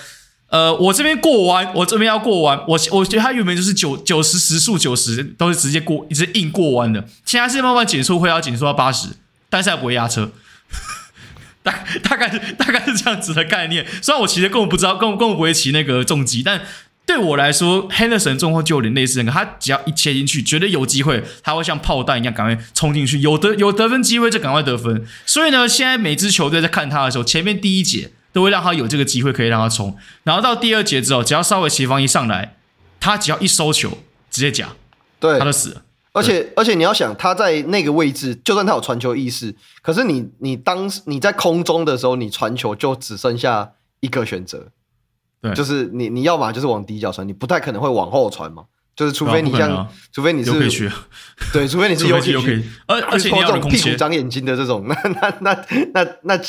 呃，我这边过弯，我这边要过弯，我我觉得他原本就是九九十时速九十都是直接过，一直硬过弯的。现在是慢慢减速，会要减速到八十，但是还不会压车。大大概是大概是这样子的概念，虽然我其实根本不知道，根本根本不会骑那个重机，但对我来说，Henderson 状况就有点类似那个，他只要一切进去，绝对有机会，他会像炮弹一样赶快冲进去，有得有得分机会就赶快得分。所以呢，现在每支球队在看他的时候，前面第一节都会让他有这个机会可以让他冲，然后到第二节之后，只要稍微协防一上来，他只要一收球，直接夹，对，他就死了。而且而且你要想他在那个位置，就算他有传球意识，可是你你当你在空中的时候，你传球就只剩下一个选择，对，就是你你要嘛就是往底角传，你不太可能会往后传嘛，就是除非你像，啊。啊、除非你是对，除非你是有可以，而而且你这种屁股长眼睛的这种，那那那那那。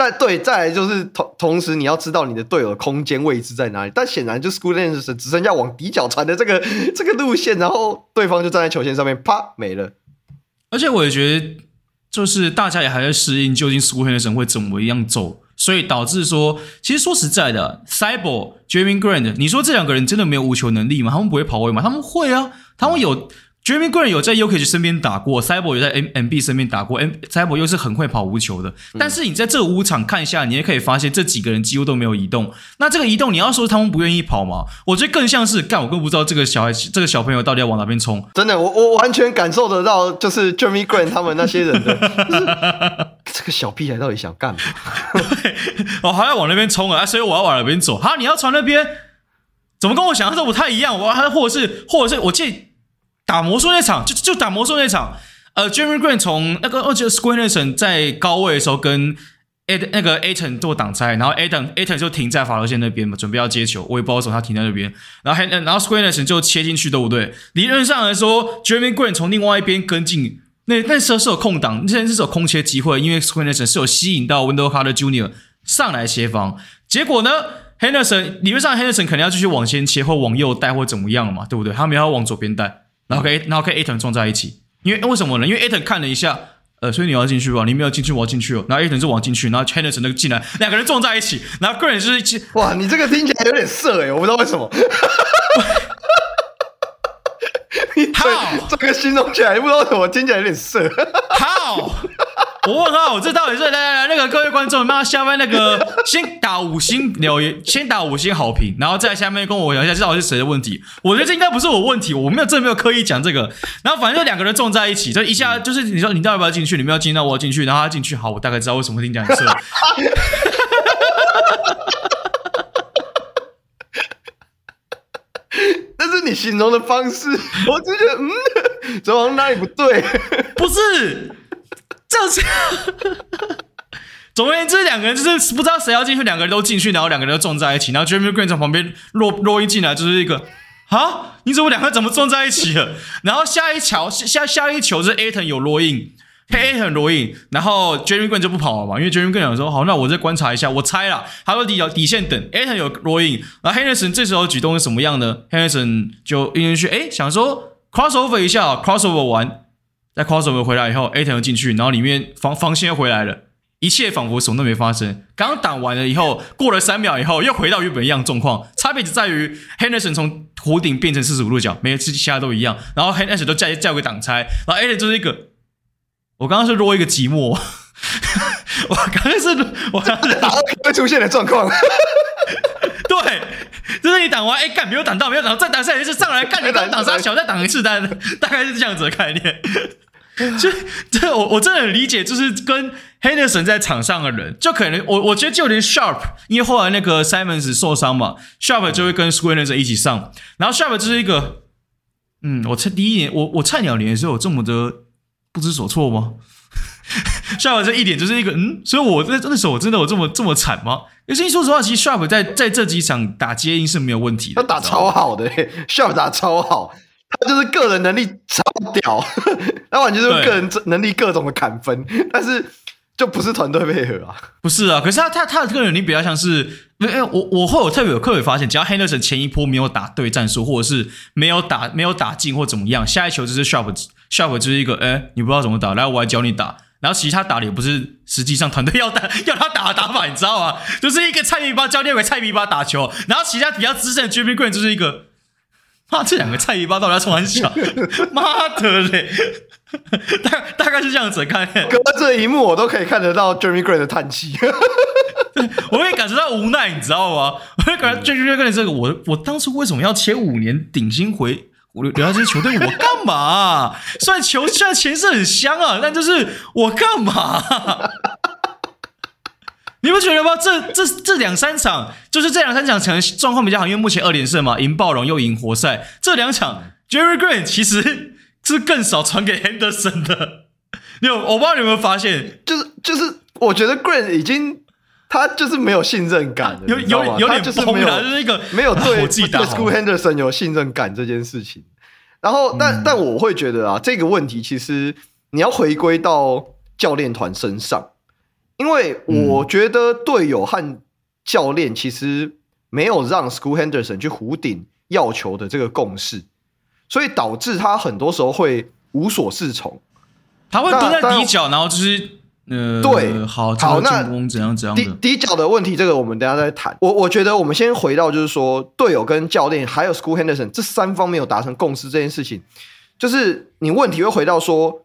那但对，再来就是同同时，你要知道你的队友空间位置在哪里。但显然，就 Scoot Henderson 只剩下往底角传的这个 这个路线，然后对方就站在球线上面，啪没了。而且我也觉得，就是大家也还在适应究竟 school hand 会怎么样走，所以导致说，其实说实在的，Thybulle、Jerami Grant，你说这两个人真的没有无球能力吗？他们不会跑位吗？他们会啊，他们有。Jerami Grant 有在 Jokic 身边打过，Thybulle 有在 M M B 身边打过，M Thybulle 又是很会跑无球的。嗯、但是你在这五场看一下，你也可以发现这几个人几乎都没有移动。那这个移动，你要说他们不愿意跑吗？我觉得更像是干，我更不知道这个小孩，这个小朋友到底要往哪边冲。真的，我我完全感受得到，就是 Jeremy Green 他们那些人的，这个小屁孩到底想干嘛？我 还要往那边冲啊，所以我要往那边走。好，你要传那边，怎么跟我想象的不太一样？我还或者是或者是我记。打魔术那场就就打魔术那场，呃，Jerami Grant 从那个我记得 Scoot Henderson 在高位的时候跟 A 那个 Aton 做挡拆，然后 Aton Aton 就停在罚球线那边嘛，准备要接球，我也不知道为什么他停在那边，然后然后 Scoot Henderson 就切进去，对不对？理论上来说，Jerami Grant 从另外一边跟进，那那时候是有空档，现在是有空切机会，因为 Scoot Henderson 是有吸引到 Window Carter Junior 上来协防，结果呢，Henderson 理论上 Henderson 可能要继续往前切或往右带或怎么样嘛，对不对？他没有往左边带。然后可以，然后可以 Ayton 撞在一起，因为为什么呢？因为 Ayton 看了一下，呃，所以你要进去吧，你没有进去，我要进去哦。然后 Ayton 就往进去，然后 Henderson 那个进来，两个人撞在一起，然后 Grant 就是哇，你这个听起来有点色诶，我不知道为什么。How，这个形容起来不知道为什么听起来有点色。好。我问号，这到底是来来来，那个各位观众，那下面那个 先打五星留言，先打五星好评，然后在下面跟我聊一下，这到底是谁的问题？我觉得这应该不是我问题，我没有真的没有刻意讲这个。然后反正就两个人撞在一起，就一下就是你说你到底要不要进去？你们要进，那我要进去，然后他进去，好，我大概知道为什么听讲很色。但是你形容的方式，我就觉得嗯，这好像哪里不对？不是。就是，总而言之，两个人就是不知道谁要进去，两个人都进去，然后两个人都撞在一起，然后 Jerami Grant 从旁边落落一进来，就是一个啊，你怎么两个怎么撞在一起了？然后下一球下下一球是 Aton 有落印，Ayton 落印，然后 Jerami Grant 就不跑了嘛，因为 Jerami Grant 说好，那我再观察一下，我猜了，他说底角底线等 Aton 有落印，然后 Henderson 这时候举动是什么样呢？Henderson 就应去哎想说 crossover 一下，crossover 完。在 crossover 回来以后，Ayton 又进去，然后里面防防线又回来了，一切仿佛什么都没发生。刚刚挡完了以后，过了三秒以后，又回到原本一样状况，差别只在于 Henderson 从弧顶变成四十五度角，每次其他都一样。然后 Henderson 都架架个挡拆，然后 Aton 就是一个我刚刚是落一个寂寞，我刚刚是我刚刚打会出现的状况，对，就是你挡完，哎，干没有挡到，没有挡，再挡下一次上来干你挡挡杀小，再挡一次，大大概是这样子的概念。就这我我真的很理解，就是跟 Henderson 在场上的人，就可能我我觉得就连 Sharp，因为后来那个 Simons 受伤嘛，Sharp 就会跟 Square Henderson 一起上，然后 Sharp 就是一个，嗯，我菜第一年我我菜鸟年的时候有这么的不知所措吗？Sharp 这一点就是一个嗯，所以我那那时候我真的有这么这么惨吗？可是说实话，其实 Sharp 在在这几场打接应是没有问题的，他打超好的，Sharp 打超好。他就是个人能力超屌，他完全就是个人能力各种的砍分，但是就不是团队配合啊，不是啊。可是他他他的个人能力比较像是，因为我我会有特别有特别发现，只要 Henderson 前一波没有打对战术，或者是没有打没有打进或怎么样，下一球就是 Sharp Sharp 就是一个哎、你不知道怎么打，来我来教你打。然后其实他打的也不是实际上团队要打 要他打的打法，你知道吗？就是一个菜逼巴教练给菜逼巴打球，然后其他比较资深的 Jeremy Grant 就是一个。妈，这两个菜一巴到底要从哪里抢？妈的嘞！大大概是这样子看，隔着萤幕我都可以看得到 Jeremy Grant 的叹气，我会感受到无奈，你知道吗？我会感觉 Jeremy Grant 这个，我我当初为什么要签五年顶薪回我留在这些球队？我干嘛、啊？虽然球虽然钱是很香啊，但就是我干嘛、啊？你不觉得吗？这这这两三场，就是这两三场可能状况比较好，因为目前二连胜嘛，赢暴龙又赢活塞。这两场，Jerry Grant 其实是更少传给 Henderson 的。有，我不知道你有没有发现，就是就是，我觉得 Grant 已经他就是没有信任感了，有有有点就是没有就是一个没有对 School Henderson 有信任感这件事情。然后，但、嗯、但我会觉得啊，这个问题其实你要回归到教练团身上。因为我觉得队友和教练其实没有让 School Henderson 去弧顶要求的这个共识，所以导致他很多时候会无所适从。他会蹲在底角，然后就是呃，对，好，好，那怎样怎样底底角的问题，这个我们等下再谈。我我觉得我们先回到就是说，队友跟教练还有 School Henderson 这三方没有达成共识这件事情，就是你问题会回到说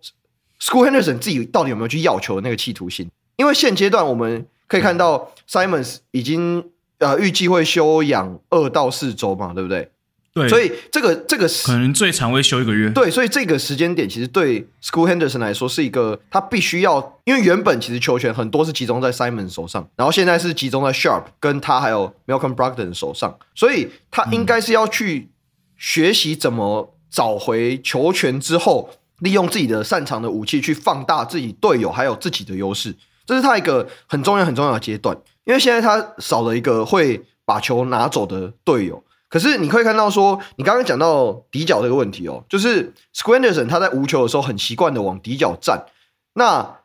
，School Henderson 自己到底有没有去要求的那个企图心？因为现阶段我们可以看到，Simons 已经呃预计会休养二到四周嘛，对不对？对，所以这个这个可能最长会休一个月。对，所以这个时间点其实对 School Henderson 来说是一个他必须要，因为原本其实球权很多是集中在 Simons 手上，然后现在是集中在 Sharp 跟他还有 Malcolm Brogdon 手上，所以他应该是要去学习怎么找回球权之后，利用自己的擅长的武器去放大自己队友还有自己的优势。这是他一个很重要很重要的阶段，因为现在他少了一个会把球拿走的队友。可是你可以看到说，你刚刚讲到底角这个问题哦，就是 Squanderson 他在无球的时候很习惯的往底角站，那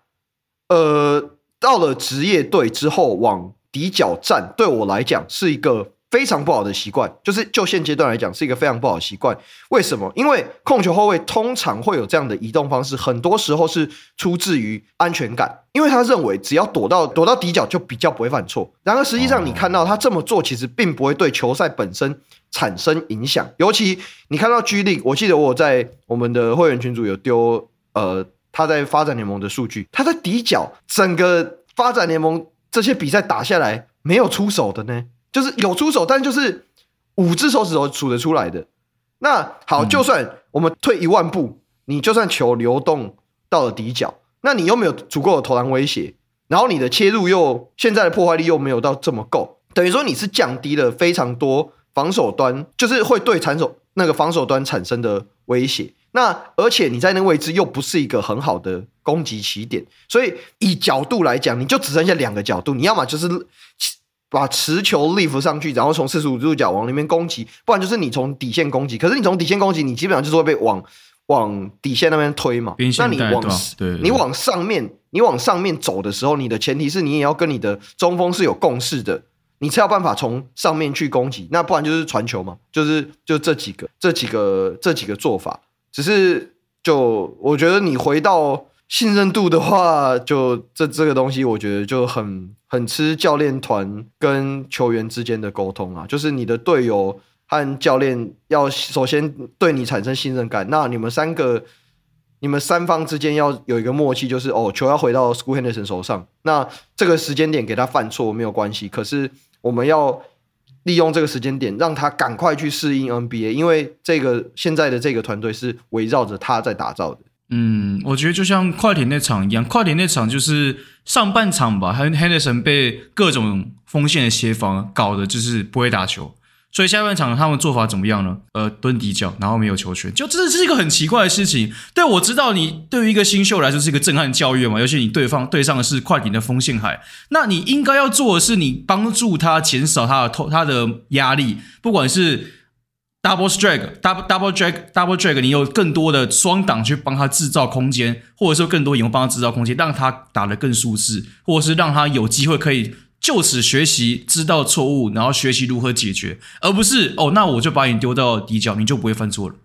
呃到了职业队之后往底角站，对我来讲是一个。非常不好的习惯，就是就现阶段来讲是一个非常不好的习惯。为什么？因为控球后卫通常会有这样的移动方式，很多时候是出自于安全感，因为他认为只要躲到躲到底角就比较不会犯错。然而实际上你看到他这么做，其实并不会对球赛本身产生影响。尤其你看到 G l 我记得我在我们的会员群组有丢呃他在发展联盟的数据，他在底角整个发展联盟这些比赛打下来没有出手的呢。就是有出手，但就是五只手指头数得出来的。那好，就算我们退一万步，你就算球流动到了底角，那你又没有足够的投篮威胁，然后你的切入又现在的破坏力又没有到这么够，等于说你是降低了非常多防守端，就是会对产手那个防守端产生的威胁。那而且你在那个位置又不是一个很好的攻击起点，所以以角度来讲，你就只剩下两个角度，你要么就是。把持球 lift 上去，然后从四十五度角往里面攻击，不然就是你从底线攻击。可是你从底线攻击，你基本上就是会被往往底线那边推嘛。那你往你往上面，你往上面走的时候，你的前提是你也要跟你的中锋是有共识的，你才有办法从上面去攻击。那不然就是传球嘛，就是就这几个这几个这几个做法。只是就我觉得你回到。信任度的话，就这这个东西，我觉得就很很吃教练团跟球员之间的沟通啊。就是你的队友和教练要首先对你产生信任感，那你们三个你们三方之间要有一个默契，就是哦，球要回到 School Henderson 手上，那这个时间点给他犯错没有关系，可是我们要利用这个时间点让他赶快去适应 NBA，因为这个现在的这个团队是围绕着他在打造的。嗯，我觉得就像快艇那场一样，快艇那场就是上半场吧，Henderson 被各种锋线的协防搞得就是不会打球。所以下半场他们做法怎么样呢？呃，蹲底角，然后没有球权，就这是一个很奇怪的事情。对，我知道你对于一个新秀来说是一个震撼教育嘛，尤其你对方对上的是快艇的锋线海，那你应该要做的是你帮助他减少他的投他的压力，不管是 double drag double double drag double drag，你有更多的双挡去帮他制造空间，或者说更多引援帮他制造空间，让他打得更舒适，或者是让他有机会可以。就此学习，知道错误，然后学习如何解决，而不是哦，那我就把你丢到底角，你就不会犯错了。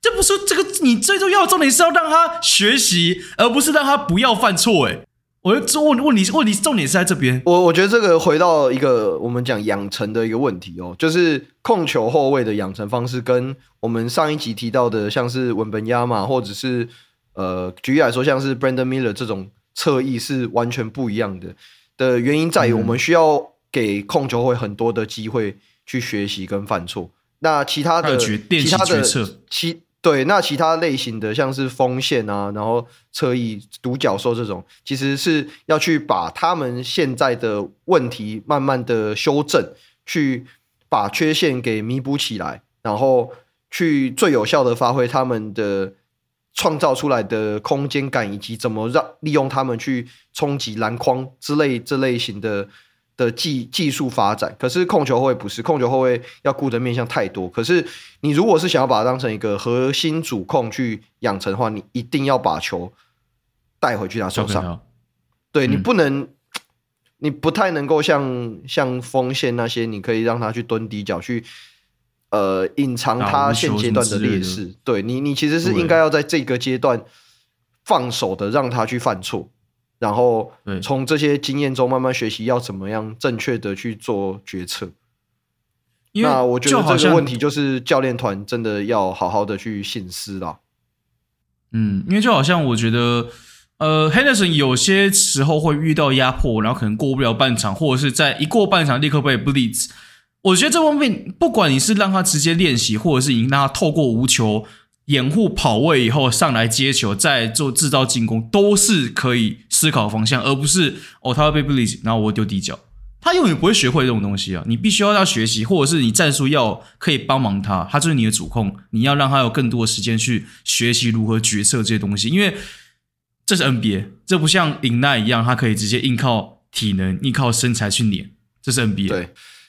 这不是这个，你最重要的重点是要让他学习，而不是让他不要犯错。诶，我就问问你，问题重点是在这边。我我觉得这个回到一个我们讲养成的一个问题哦，就是控球后卫的养成方式，跟我们上一集提到的，像是文本亚马，或者是呃，举例来说，像是 Brandon Miller 这种侧翼是完全不一样的。的原因在于，我们需要给控球会很多的机会去学习跟犯错。那其他的其他的其对，那其他类型的像是锋线啊，然后侧翼独角兽这种，其实是要去把他们现在的问题慢慢的修正，去把缺陷给弥补起来，然后去最有效的发挥他们的。创造出来的空间感，以及怎么让利用他们去冲击篮筐之类这类型的的技技术发展，可是控球后卫不是控球后卫要顾的面向太多。可是你如果是想要把它当成一个核心主控去养成的话，你一定要把球带回去他手上。对、嗯、你不能，你不太能够像像锋线那些，你可以让他去蹲底角去。呃，隐藏他现阶段的劣势，对你，你其实是应该要在这个阶段放手的，让他去犯错，然后从这些经验中慢慢学习要怎么样正确的去做决策。那我觉得这个问题就是教练团真的要好好的去省思了。嗯，因为就好像我觉得，呃，Henderson 有些时候会遇到压迫，然后可能过不了半场，或者是在一过半场立刻被 blitz。我觉得这方面，不管你是让他直接练习，或者是你让他透过无球掩护跑位以后上来接球，再做制造进攻，都是可以思考方向，而不是哦，他会被 blitz，然后我丢底角，他永远不会学会这种东西啊！你必须要他学习，或者是你战术要可以帮忙他，他就是你的主控，你要让他有更多的时间去学习如何决策这些东西，因为这是 NBA，这不像 Ignite 一样，他可以直接硬靠体能、硬靠身材去碾，这是 NBA。对。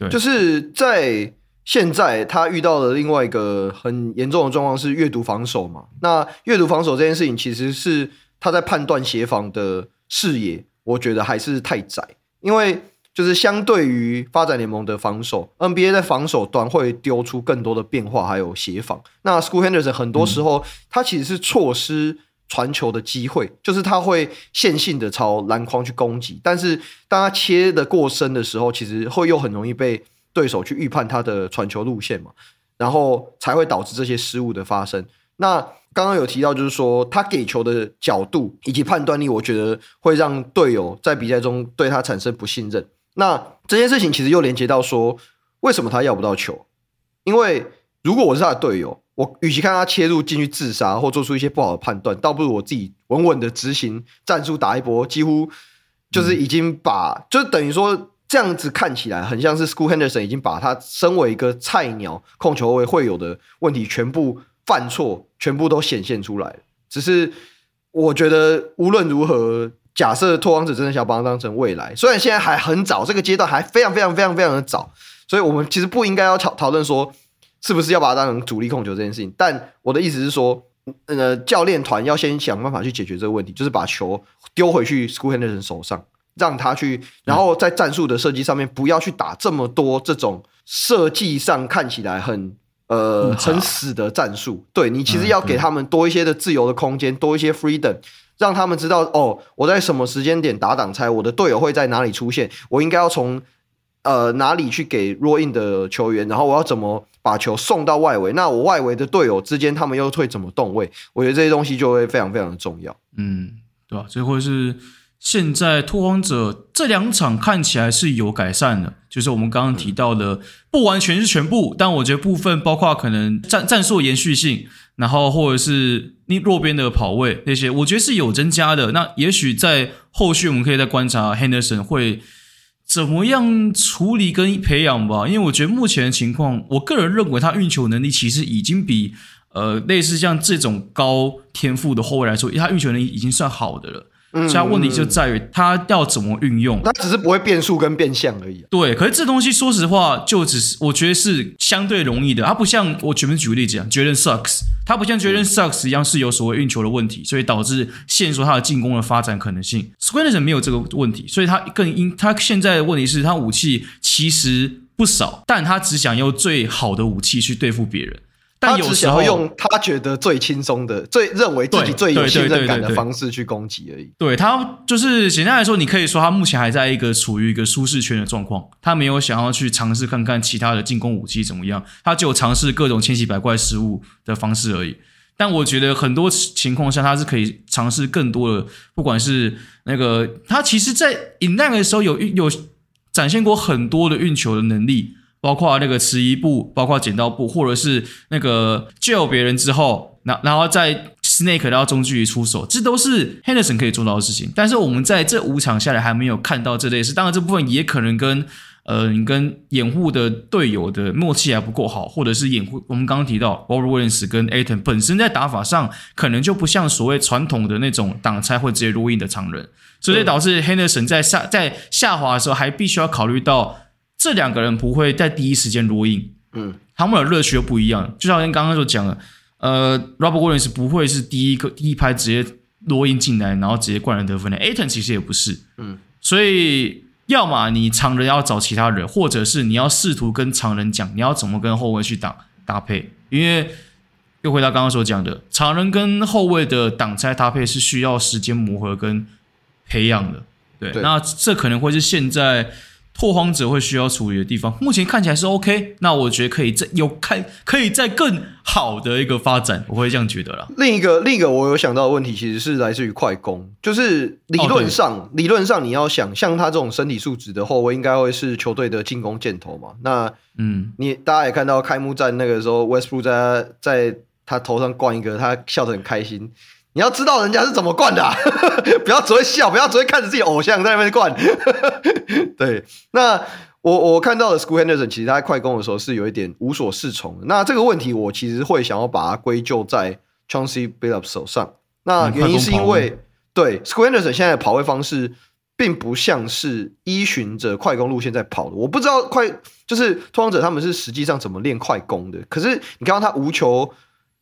就是在现在，他遇到的另外一个很严重的状况是阅读防守嘛。那阅读防守这件事情，其实是他在判断协防的视野，我觉得还是太窄。因为就是相对于发展联盟的防守，NBA 在防守端会丢出更多的变化，还有协防。那 School Henderson 很多时候他其实是错失传球的机会，就是他会线性的朝篮筐去攻击，但是当他切的过深的时候，其实会又很容易被对手去预判他的传球路线嘛，然后才会导致这些失误的发生。那刚刚有提到，就是说他给球的角度以及判断力，我觉得会让队友在比赛中对他产生不信任。那这件事情其实又连接到说，为什么他要不到球？因为如果我是他的队友。我与其看他切入进去自杀或做出一些不好的判断，倒不如我自己稳稳的执行战术打一波，几乎就是已经把，嗯、就等于说这样子看起来很像是 School Henderson 已经把他身为一个菜鸟控球后卫会有的问题全部犯错，全部都显现出来。只是我觉得无论如何，假设拓荒者真的想把他当成未来，虽然现在还很早，这个阶段还非常非常非常非常的早，所以我们其实不应该要讨讨论说。是不是要把它当成主力控球这件事情？但我的意思是说，呃，教练团要先想办法去解决这个问题，就是把球丢回去 School Henderson 手上，让他去，然后在战术的设计上面不要去打这么多这种设计上看起来很呃很死的战术。对，你其实要给他们多一些的自由的空间，多一些 freedom，让他们知道哦，我在什么时间点打挡拆，我的队友会在哪里出现，我应该要从呃哪里去给 roll in 的球员，然后我要怎么。把球送到外围，那我外围的队友之间他们又会怎么动位？我觉得这些东西就会非常非常的重要。嗯，对吧？这会是现在拓荒者这两场看起来是有改善的，就是我们刚刚提到的，不完全是全部，但我觉得部分包括可能战战术延续性，然后或者是你弱边的跑位那些，我觉得是有增加的。那也许在后续我们可以再观察 Henderson 会。怎么样处理跟培养吧？因为我觉得目前的情况，我个人认为他运球能力其实已经比呃类似像这种高天赋的后卫来说，他运球能力已经算好的了。嗯，所以问题就在于他要怎么运用，他只是不会变数跟变相而已啊。对，可是这东西说实话，就只是我觉得是相对容易的。他不像我前面举个例子啊，Jalen Sucks，他不像 Jalen Sucks 一样是有所谓运球的问题，所以导致限缩他的进攻的发展可能性。Scranton 没有这个问题，所以他更因他现在的问题是他武器其实不少，但他只想用最好的武器去对付别人。但有时候用他觉得最轻松的、最认为自己最有信任感的方式去攻击而已。对，他就是简单来说，你可以说他目前还在一个处于一个舒适圈的状况，他没有想要去尝试看看其他的进攻武器怎么样，他就尝试各种千奇百怪失误的方式而已。但我觉得很多情况下他是可以尝试更多的，不管是那个他其实，在 in-line 的时候有有展现过很多的运球的能力。包括那个迟一步，包括剪刀步，或者是那个救别人之后，然然后在 snake 到中距离出手，这都是 Henderson 可以做到的事情。但是我们在这五场下来还没有看到这类事。当然，这部分也可能跟呃跟掩护的队友的默契还不够好，或者是掩护。我们刚刚提到 Robert Williams 跟 Aton 本身在打法上可能就不像所谓传统的那种挡拆会直接落印的常人，所以导致 Henderson 在下在下滑的时候还必须要考虑到。这两个人不会在第一时间落印，嗯，他们的乐趣又不一样。就像跟刚刚所讲的，呃，Robert Williams 不会是第一个第一拍直接落印进来，然后直接灌篮得分的。Ayton 其实也不是，嗯，所以要么你常人要找其他人，或者是你要试图跟常人讲你要怎么跟后卫去打搭配，因为又回到刚刚所讲的，常人跟后卫的挡拆搭配是需要时间磨合跟培养的，对，对，那这可能会是现在。拓荒者会需要处理的地方，目前看起来是 OK。那我觉得可以再有看，可以再更好的一个发展，我会这样觉得啦。另一个另一个我有想到的问题，其实是来自于快攻，就是理论上、哦、理论上你要想像他这种身体素质的后卫，应该会是球队的进攻箭头嘛。那嗯，你大家也看到开幕战那个时候，Westbrook 在他在他头上灌一个，他笑得很开心。你要知道人家是怎么灌的，啊，不要只会笑，不要只会看着自己偶像在那边灌。对，那我我看到的 Scoot Henderson 其实他在快攻的时候是有一点无所适从。那这个问题我其实会想要把它归咎在 Chauncey Billups 手上。那原因是因为，嗯、对 Scoot Henderson 现在的跑位方式并不像是依循着快攻路线在跑的。我不知道快就是拓荒者他们是实际上怎么练快攻的。可是你看到他无球。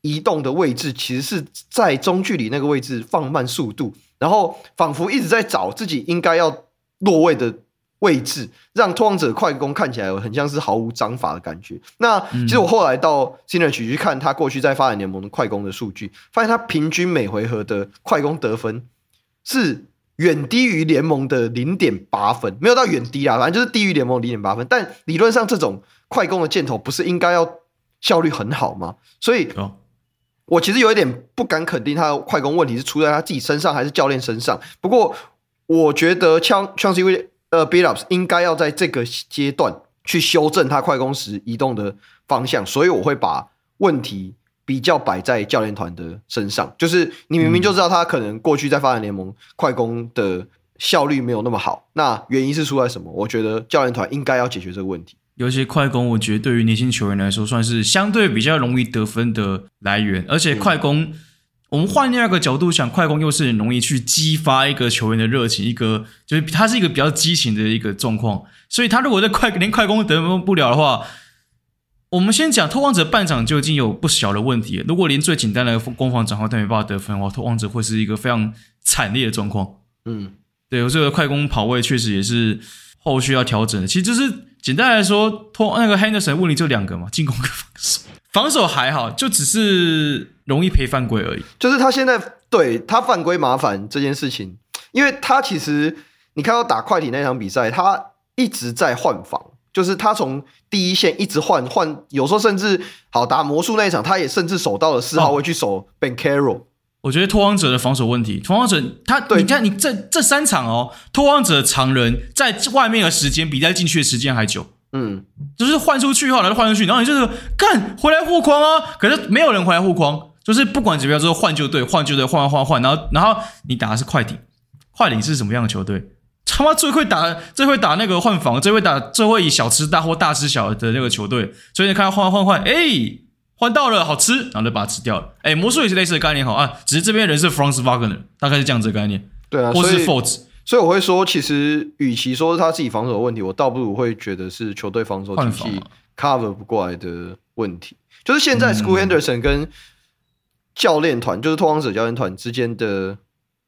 移动的位置其实是在中距离那个位置放慢速度，然后仿佛一直在找自己应该要落位的位置，让拓荒者快攻看起来很像是毫无章法的感觉。那其实我后来到 Synergy 去看他过去在发展联盟的快攻的数据，发现他平均每回合的快攻得分是远低于联盟的零点八分，没有到远低啊，反正就是低于联盟零点八分。但理论上这种快攻的箭头不是应该要效率很好吗？所以。我其实有一点不敢肯定他的快攻问题是出在他自己身上还是教练身上。不过，我觉得枪枪是因为呃，Billups 应该要在这个阶段去修正他快攻时移动的方向，所以我会把问题比较摆在教练团的身上。就是你明明就知道他可能过去在发展联盟快攻的效率没有那么好，那原因是出在什么？我觉得教练团应该要解决这个问题。尤其快攻，我觉得对于年轻球员来说，算是相对比较容易得分的来源。而且快攻，嗯、我们换另外一个角度想，快攻又是很容易去激发一个球员的热情，一个就是他是一个比较激情的一个状况。所以他如果在快连快攻得分不了的话，我们先讲偷望者半场就已经有不小的问题了。如果连最简单的攻防转换都没办法得分的话，偷望者会是一个非常惨烈的状况。嗯，对，我这个快攻跑位确实也是后续要调整的。其实就是。简单来说，托那个 Henderson 问题就两个嘛，进攻跟防守。防守还好，就只是容易赔犯规而已。就是他现在对他犯规麻烦这件事情，因为他其实你看到打快艇那场比赛，他一直在换防，就是他从第一线一直换换，有时候甚至好打魔术那一场，他也甚至守到了四号位去守 Banchero。我觉得拓荒者的防守问题，拓荒者他，对你看你这这三场哦，拓荒者常人在外面的时间比在进去的时间还久。嗯，就是换出去后来就换出去，然后你就是干回来护框啊，可是没有人回来护框，就是不管怎么样，就是换就对，换就对，换换换，然后然后你打的是快艇，快艇是什么样的球队？他妈最会打，最会打那个换防，最会打，最会以小吃大或大吃小的那个球队。所以你看换换换，哎，换到了好吃，然后就把它吃掉了。哎，魔术也是类似的概念，好啊，只是这边人是 Franz Wagner，大概是这样子的概念。对啊，或是 f o r t。所以我会说，其实与其说是他自己防守的问题，我倒不如会觉得是球队防守体系 cover 不过来的问题。就是现在 School Henderson 跟教练团，就是拓荒者教练团之间的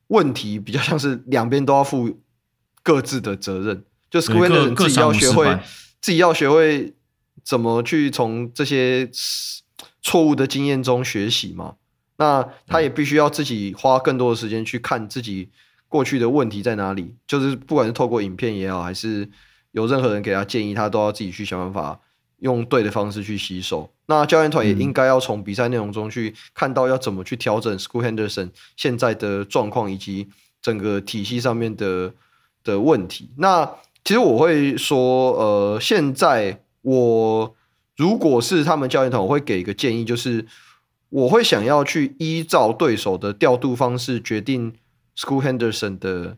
问题，比较像是两边都要负。各自的责任，就 School Henderson 自己要学会，自己要学会怎么去从这些错误的经验中学习嘛。那他也必须要自己花更多的时间去看自己过去的问题在哪里。就是不管是透过影片也好，还是有任何人给他建议，他都要自己去想办法用对的方式去吸收。那教练团也应该要从比赛内容中去看到要怎么去调整 School Henderson 现在的状况，以及整个体系上面的。的问题，那其实我会说，呃，现在我如果是他们教练团，我会给一个建议，就是我会想要去依照对手的调度方式决定 School Henderson 的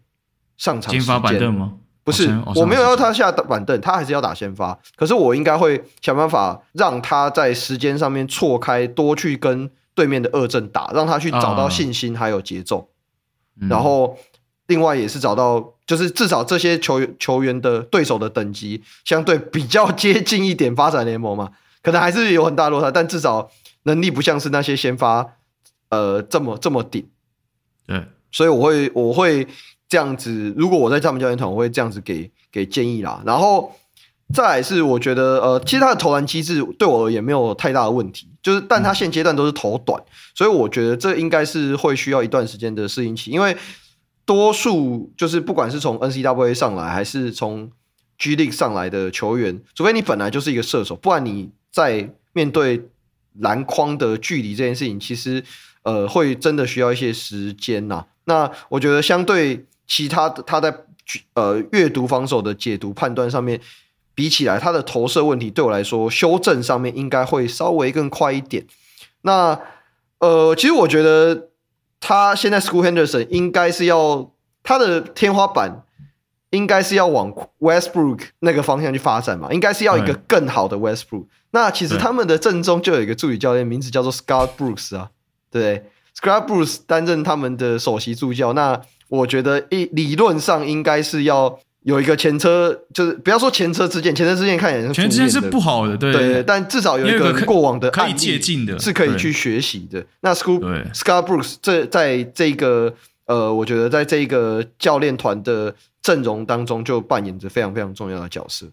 上场时间。板凳吗？不是，我没有要他下板凳，他还是要打先发。可是我应该会想办法让他在时间上面错开，多去跟对面的二阵打，让他去找到信心还有节奏，啊、然后。另外也是找到，就是至少这些球员球员的对手的等级相对比较接近一点，发展联盟嘛，可能还是有很大落差，但至少能力不像是那些先发，呃，这么这么顶。对，所以我会我会这样子，如果我在他们教练团，我会这样子给给建议啦。然后再来是我觉得，呃，其实他的投篮机制对我而言没有太大的问题，就是但他现阶段都是投短，所以我觉得这应该是会需要一段时间的适应期，因为。多数就是不管是从 N C W A 上来还是从 G League 上来的球员，除非你本来就是一个射手，不然你在面对篮筐的距离这件事情，其实呃会真的需要一些时间呐。那我觉得相对其他的，他在呃阅读防守的解读判断上面比起来，他的投射问题对我来说修正上面应该会稍微更快一点。那呃，其实我觉得。他现在 School Henderson 应该是要他的天花板应该是要往 Westbrook 那个方向去发展嘛，应该是要一个更好的 Westbrook。那其实他们的阵中就有一个助理教练，名字叫做 Scott Brooks 啊，对，Scott Brooks 担任他们的首席助教。那我觉得一理论上应该是要。有一个前车，就是不要说前车之鉴，前车之鉴看起来是前车之鉴是不好的，对对，但至少有一个过往的可以借鉴的，是可以去学习的。那 Scoot Scott Brooks 这在这个呃，我觉得在这个教练团的阵容当中，就扮演着非常非常重要的角色，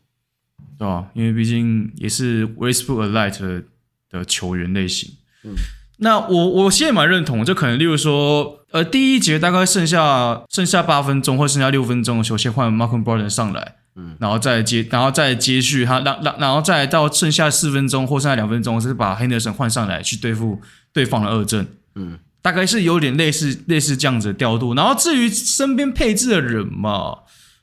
对吧？因为毕竟也是 Westbrook Elite 的，的球员类型，嗯。那我我现在蛮认同，就可能例如说，呃，第一节大概剩下剩下八分钟或剩下六分钟，的时候先换 Malcolm Brogdon 上来，嗯，然后再接，然后再接续他，然然，然后再到剩下四分钟或剩下两分钟，是把 Henderson 换上来去对付对方的二阵，嗯，大概是有点类似类似这样子的调度。然后至于身边配置的人嘛，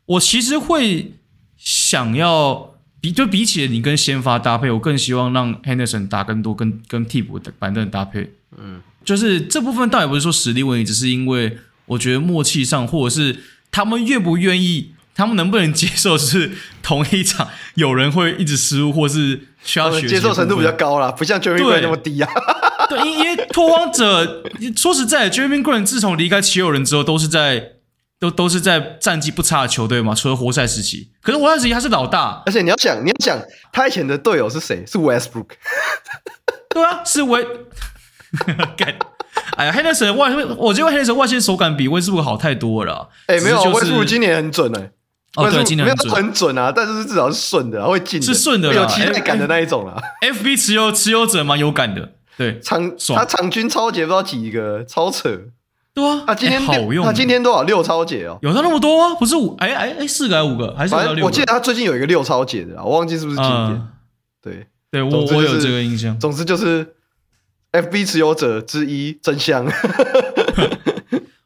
我其实会想要。比就比起你跟先发搭配，我更希望让 Henderson 打更多跟跟替补的板凳搭配。嗯，就是这部分倒也不是说实力问题，只是因为我觉得默契上，或者是他们愿不愿意，他们能不能接受，是同一场有人会一直失误，或是需要学。接受程度比较高啦，不像 Jeremy Grant 那么低啊。对，因因为拓荒者说实在，Jeremy Grant 自从离开奇友人之后，都是在。都都是在战绩不差的球队嘛，除了活塞时期。可是活塞时期他是老大，而且你要想，你要想他以前的队友是谁？是 Westbrook。对啊，是 威。哎呀，Henderson 外，我觉得 Henderson 外线手感比 Westbrook 好太多了。哎、欸，没有，Westbrook 今年很准哎、欸。哦，对，今年很准，很准啊，但是至少是顺的，会进，是顺的，有期待感的那一种啊。FB 持有持有者蛮有感的，对，场他场均超级不知道几个，超扯。对啊，他今天、欸、好用，他今天多少六超解哦？有他那么多吗？不是五？哎哎哎，四个还是五个？还是？我记得他最近有一个六超解的，我忘记是不是今天。嗯、对对，我、就是、我有这个印象。总之就是 FB 持有者之一真香。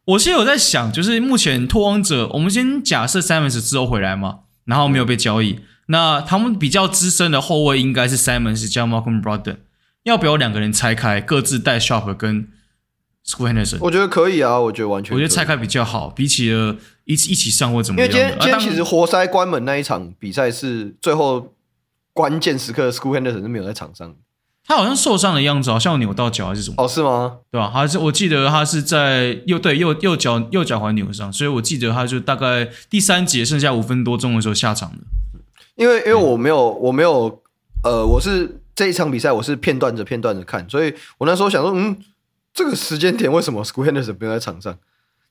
我现在有在想，就是目前拓荒者，我们先假设 Simons 之后回来嘛，然后没有被交易。那他们比较资深的后卫应该是 Simons 加 Malcolm Brogdon，要不要两个人拆开，各自带 Sharpe 跟 Scoot Henderson？我觉得可以啊，我觉得完全。我觉得拆开比较好，比起了一起一起上或怎么样。因为今天、啊、今天其实活塞关门那一场比赛是最后关键时刻，Scoot Henderson 是没有在场上。他好像受伤的样子，好像扭到脚还是什么？哦，是吗？对吧？还是我记得他是在右对右右脚右脚踝扭伤，所以我记得他就大概第三节剩下五分多钟的时候下场的。因为因为我没有我没有呃，我是这一场比赛我是片段着片段着看，所以我那时候想说，嗯，这个时间点为什么 Scoot Henderson 不用在场上？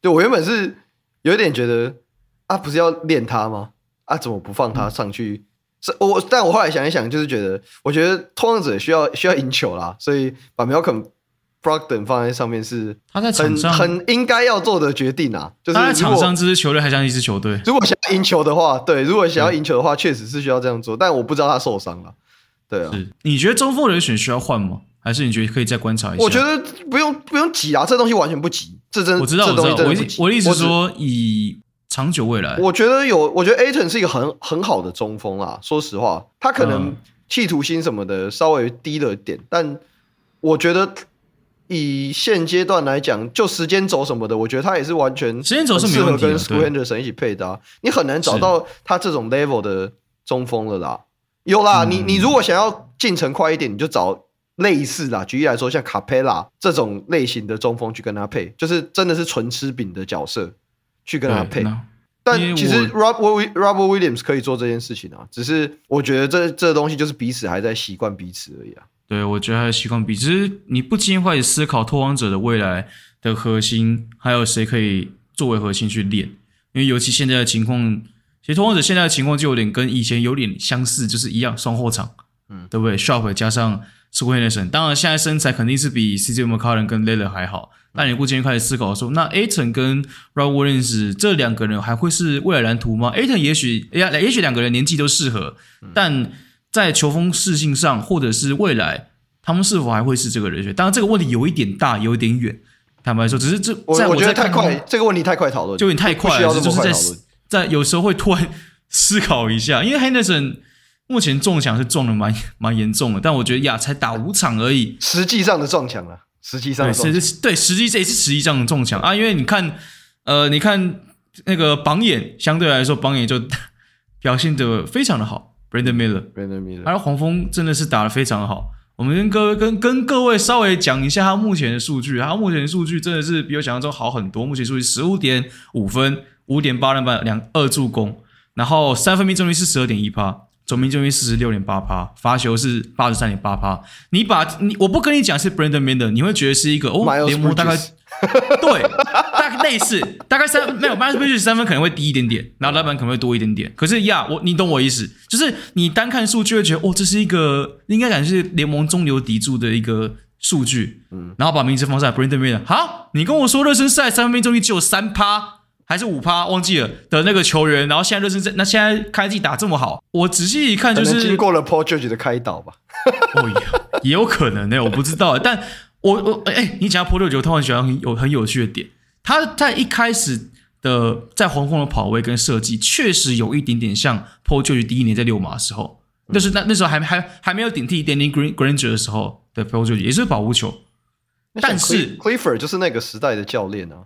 对，我原本是有一点觉得啊，不是要练他吗？啊，怎么不放他上去？是我，但我后来想一想，就是觉得，我觉得拓荒者需要需要赢球啦，所以把 Malcolm Brogdon 放在上面是他在场上很应该要做的决定啊。就是他在场上这支球队还像一支球队。如果想要赢球的话，对，如果想要赢球的话，确实是需要这样做。但我不知道他受伤了。对啊，你觉得中锋人选需要换吗？还是你觉得可以再观察一下？我觉得不用不用急啊，这东西完全不急。这真我知道，我知道。我我的意思是说，以长久未来，我觉得有，我觉得 Ayton 是一个很很好的中锋啦。说实话，他可能企图心什么的稍微低了一点，嗯、但我觉得。以现阶段来讲，就时间轴什么的，我觉得他也是完全时间轴是适合跟 Scoot Henderson 一起配搭。你很难找到他这种 level 的中锋了啦。有啦，嗯、你你如果想要进程快一点，你就找类似啦。举例来说，像 Capela 这种类型的中锋去跟他配，就是真的是纯吃饼的角色去跟他配。但其实 Robert Robert Williams 可以做这件事情啊，只是我觉得这这东西就是彼此还在习惯彼此而已啊。对，我觉得还是习惯比，只是你不禁会思考拓荒者的未来的核心，还有谁可以作为核心去练？因为尤其现在的情况，其实拓荒者现在的情况就有点跟以前有点相似，就是一样双后场，嗯，对不对？Sharpe 加上 Scoot Henderson，当然现在身材肯定是比 CJ McCollum 跟 Lillard 还好，但你不禁开始思考说，那 Ayton 跟 Rob Williams 这两个人还会是未来蓝图吗？Ayton 也许，哎呀，也许两个人年纪都适合，但。在球风适性上，或者是未来，他们是否还会是这个人选？当然，这个问题有一点大，有一点远。坦白说，只是这在我，我觉得太快，这个问题太快讨论，就有点太快了。就是在在有时候会突然思考一下，因为 Henderson 目前中奖是中的蛮蛮严重的，但我觉得呀，才打五场而已，实际上的撞墙了，实际上对是对，实际这也是实际上的中奖啊。因为你看，呃，你看那个榜眼，相对来说榜眼就 表现的非常的好。Brandon Miller，Brandon Miller，他的黄蜂真的是打的非常好。我们跟各位跟跟各位稍微讲一下他目前的数据，他目前的数据真的是比我想象中好很多。目前数据十五点五分，五点八篮板，两二助攻，然后三分命中率是十二点一趴，总命中率四十六点八趴，罚球是八十三点八趴。你把你我不跟你讲是 Brandon Miller，你会觉得是一个哦联盟大概。对，大概类似，大概三没有，八十分三分可能会低一点点，然后篮板可能会多一点点。可是呀，我你懂我意思，就是你单看数据会觉得，哦，这是一个应该感觉是联盟中流砥柱的一个数据。嗯，然后把名字放在 Brandon Miller，好，你跟我说热身赛三分命中率只有三趴还是五趴，忘记了的那个球员，然后现在热身赛那现在开季打这么好，我仔细一看就是经过了 Paul George 的开导吧？哦呀，也有可能呢、欸，我不知道，但。我我哎、欸，你讲到波特九，突然觉得很有很有趣的点，他在一开始的在黄蜂的跑位跟设计，确实有一点点像 Paul George 第一年在六马的时候，嗯、就是那那时候还还还没有顶替 Danny Green Granger 的时候的 Paul George 也是保护球，但是 Clifford 就是那个时代的教练啊，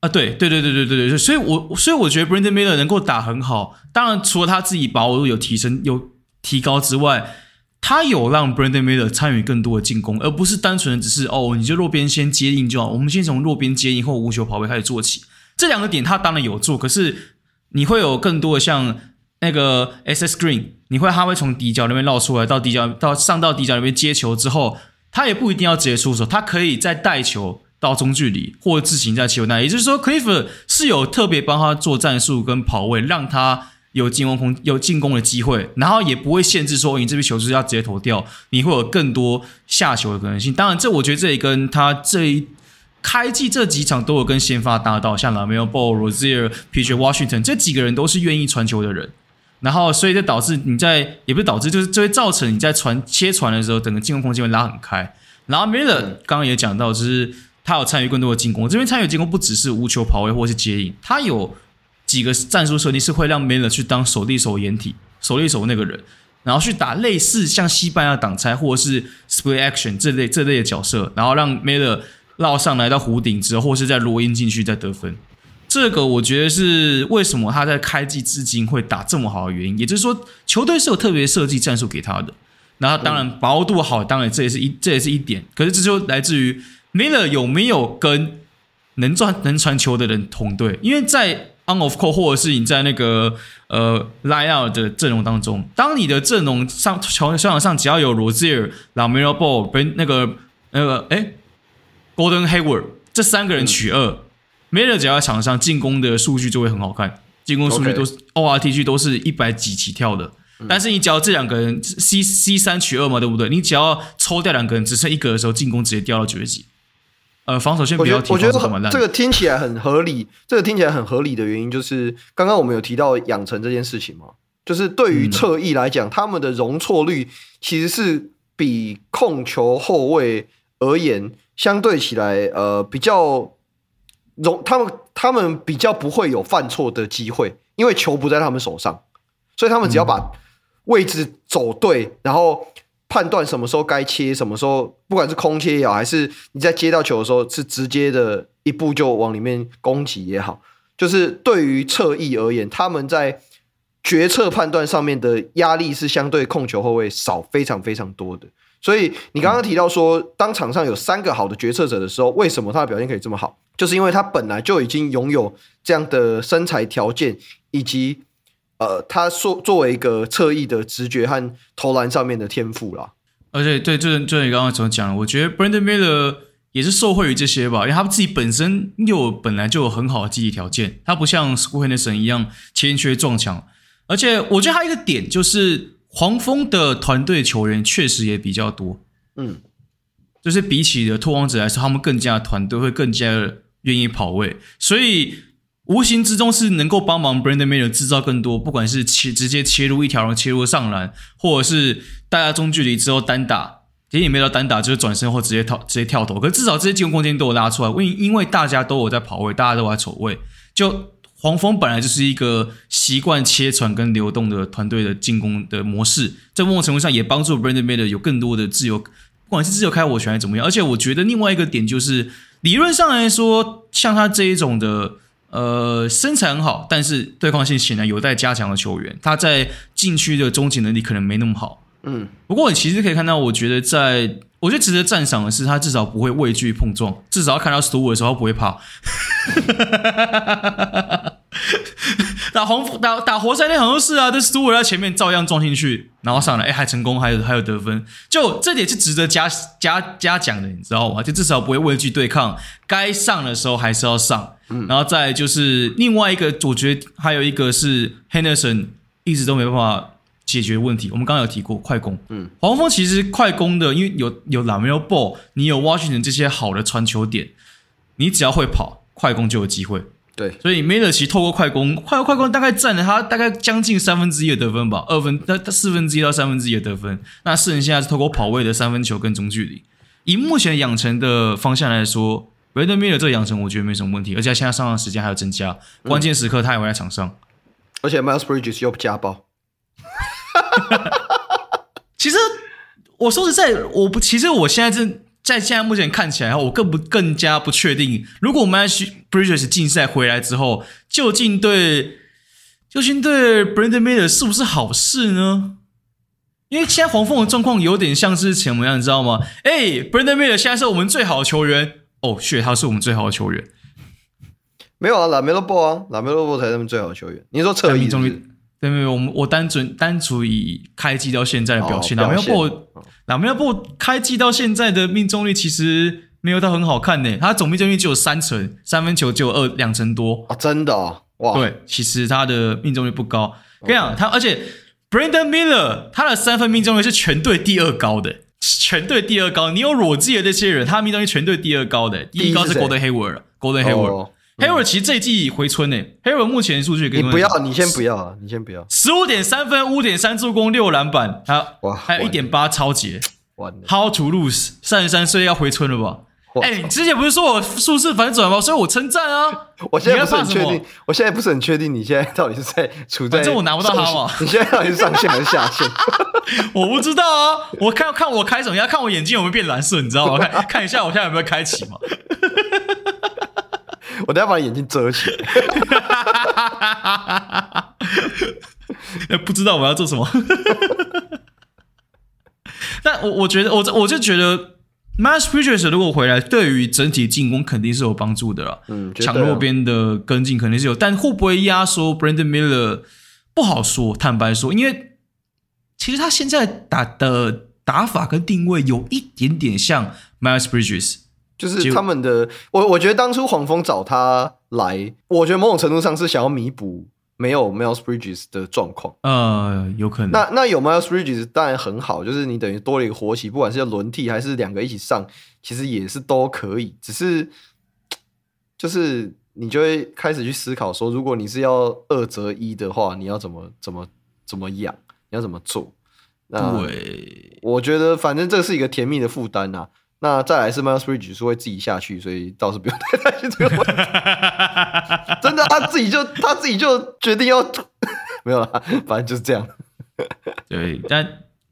啊对对对对对对对，所以我所以我觉得 Brandon Miller 能够打很好，当然除了他自己把握度有提升有提高之外。他有让 Brandon Miller 参与更多的进攻，而不是单纯的只是哦，你就弱边先接应就好。我们先从弱边接应或无球跑位开始做起。这两个点他当然有做，可是你会有更多的像那个 SS Green，你会他会从底角那边绕出来到底角到上到底角那边接球之后，他也不一定要直接出手，他可以再带球到中距离或自行在球内。也就是说，Clifford 是有特别帮他做战术跟跑位，让他。有进攻空有进攻的机会，然后也不会限制说你这笔球是要直接投掉，你会有更多下球的可能性。当然，这我觉得这也跟他这一开季这几场都有跟先发搭档，像 LaMelo Ball、Rozier、PJ Washington 这几个人都是愿意传球的人。然后，所以就导致你在也不是导致，就是就会造成你在传切传的时候，整个进攻空间会拉很开。然后 Miller 刚刚也讲到，就是他有参与更多的进攻。这边参与进攻不只是无球跑位或是接应，他有几个战术设定是会让 Miller 去当手递手掩体、手递手那个人，然后去打类似像西班牙挡拆或者是 split action 这类这类的角色，然后让 Miller 绕上来到弧顶之后，或是再罗印进去再得分。这个我觉得是为什么他在开季至今会打这么好的原因，也就是说球队是有特别设计战术给他的。那他当然把握度好，当然这也是一这也是一点。可是这就来自于 Miller 有没有跟能传能传球的人同队，因为在 on off court 或者是你在那个呃 line out 的阵容当中，当你的阵容上球球场上只要有 Rozier、LaMelo Ball 跟那个那个哎 Golden Hayward 这三个人取二。嗯 Miller 只要在场上进攻的数据就会很好看，进攻数据都是 ORTG 都是一百几起跳的。但是你只要这两个人 C C 三取二嘛，对不对？你只要抽掉两个人，只剩一个的时候，进攻直接掉到九十几。呃，防守线比较提，我觉得这个听起来很合理。这个听起来很合理的原因就是，刚刚我们有提到养成这件事情嘛，就是对于侧翼来讲，嗯、他们的容错率其实是比控球后卫而言相对起来，呃，比较。容他们，他们比较不会有犯错的机会，因为球不在他们手上，所以他们只要把位置走对，然后判断什么时候该切，什么时候不管是空切也好，还是你在接到球的时候是直接的一步就往里面攻击也好，就是对于侧翼而言，他们在决策判断上面的压力是相对控球后卫少非常非常多的。所以你刚刚提到说，当场上有三个好的决策者的时候，为什么他的表现可以这么好？就是因为他本来就已经拥有这样的身材条件，以及呃，他作作为一个侧翼的直觉和投篮上面的天赋啦。而且，对，就就你刚刚怎么讲，我觉得 Brandon Miller 也是受惠于这些吧，因为他自己本身又本来就有很好的机体条件，他不像 Scoot Henderson 一样欠缺撞墙。而且，我觉得还有一个点就是。黄蜂的团队球员确实也比较多，嗯，就是比起的拓荒者来说，他们更加团队会更加愿意跑位，所以无形之中是能够帮忙 Brandon Miller 制造更多，不管是切直接切入一条龙切入上篮，或者是大家中距离之后单打，其实也没有单打，就是转身或直接跳直接跳投，可至少这些进攻空间都有拉出来，因因为大家都有在跑位，大家都有在走位，就。黄蜂本来就是一个习惯切传跟流动的团队的进攻的模式，在某种程度上也帮助 Brandon Miller 有更多的自由，不管是自由开火权还是怎么样。而且我觉得另外一个点就是，理论上来说，像他这一种的，呃，身材很好，但是对抗性显然有待加强的球员，他在禁区的终结能力可能没那么好。嗯，不过你其实可以看到，我觉得在，我觉得值得赞赏的是，他至少不会畏惧碰撞，至少要看到 Stewart 的时候不会怕。打红打打活塞那很多事啊，这 Stewart 在前面照样撞进去，然后上来，哎，还成功，还有还有得分，就这点是值得嘉嘉嘉奖的，你知道吗？就至少不会畏惧对抗，该上的时候还是要上。嗯，然后再就是另外一个，我觉得还有一个是 Henderson 一直都没办法。解决问题，我们刚刚有提过快攻。嗯，黄蜂其实快攻的，因为有有 LaMelo Ball，你有 Washington 这些好的传球点，你只要会跑，快攻就有机会。对，所以 Miller 其实透过快攻，快快攻大概占了他大概将近三分之一的得分吧，二分，他他四分之一到三分之一的得分。那剩下是透过跑位的三分球跟中距离。以目前养成的方向来说，Brandon Miller 这个养成我觉得没什么问题，而且现在上场时间还有增加，关键时刻他也会在场上。嗯、而且 Miles Bridges 又家暴。其实我说实在，我不，其实我现在正在现在目前看起来，我更不更加不确定，如果我们是 Bridges 禁赛回来之后，究竟对究竟对 Brandon Miller 是不是好事呢？因为现在黄蜂的状况有点像是什么样，你知道吗？哎，Brandon Miller 现在是我们最好的球员哦，shit，他是我们最好的球员。没有啊，LaMelo Ball 啊，LaMelo Ball 才是他们最好的球员。你说侧翼中对没有，我们我单纯单纯以开季到现在的表现，哪没有不哪没有不开季到现在的命中率其实没有到很好看呢。他总命中率只有三成，三分球只有二两成多啊，真的啊，哇！对，其实他的命中率不高。跟你讲，他而且 Brandon Miller 他的三分命中率是全队第二高的，全队第二高。你有裸记的这些人，他命中率全队第二高的，第一高是 Golden Hayward，Golden Hayward。Hayward 其实这一季回春诶，Hayward 目前数据跟你不要，你先不要啊，你先不要。十五点三分，五点三助攻，六篮板，他哇，还有一点八抄截。完了，How to lose？三十三岁要回春了吧？哎、欸，你之前不是说我数字反转吗？所以我称赞啊。我现在不是很确定，我现在不是很确定，你现在到底是在处在？反正我拿不到他嘛。你现在到底是上线还是下线？我不知道啊。我看看我开什么？你要看我眼睛有没有变蓝色？你知道吗？看看一下我现在有没有开启嘛？我等下把眼睛遮起来。不知道我要做什么。但我我觉得我我就觉得。Miles Bridges 如果回来，对于整体进攻肯定是有帮助的啦。嗯，强弱边的跟进肯定是有，但会不会压缩 Brandon Miller 不好说。坦白说，因为其实他现在打的打法跟定位有一点点像 Miles Bridges，就是他们的。我我觉得当初黄蜂找他来，我觉得某种程度上是想要弥补。没有 Miles Bridges 的状况，呃，有可能。那那有 Miles Bridges 当然很好，就是你等于多了一个活棋，不管是要轮替还是两个一起上，其实也是都可以。只是就是你就会开始去思考说，如果你是要二择一的话，你要怎么怎么怎么养，你要怎么做？那对，我觉得反正这是一个甜蜜的负担啊。那再来是 Miles Bridges 是会自己下去，所以倒是不用太担心这个问题。真的，他自己就他自己就决定要没有了，反正就是这样。对，但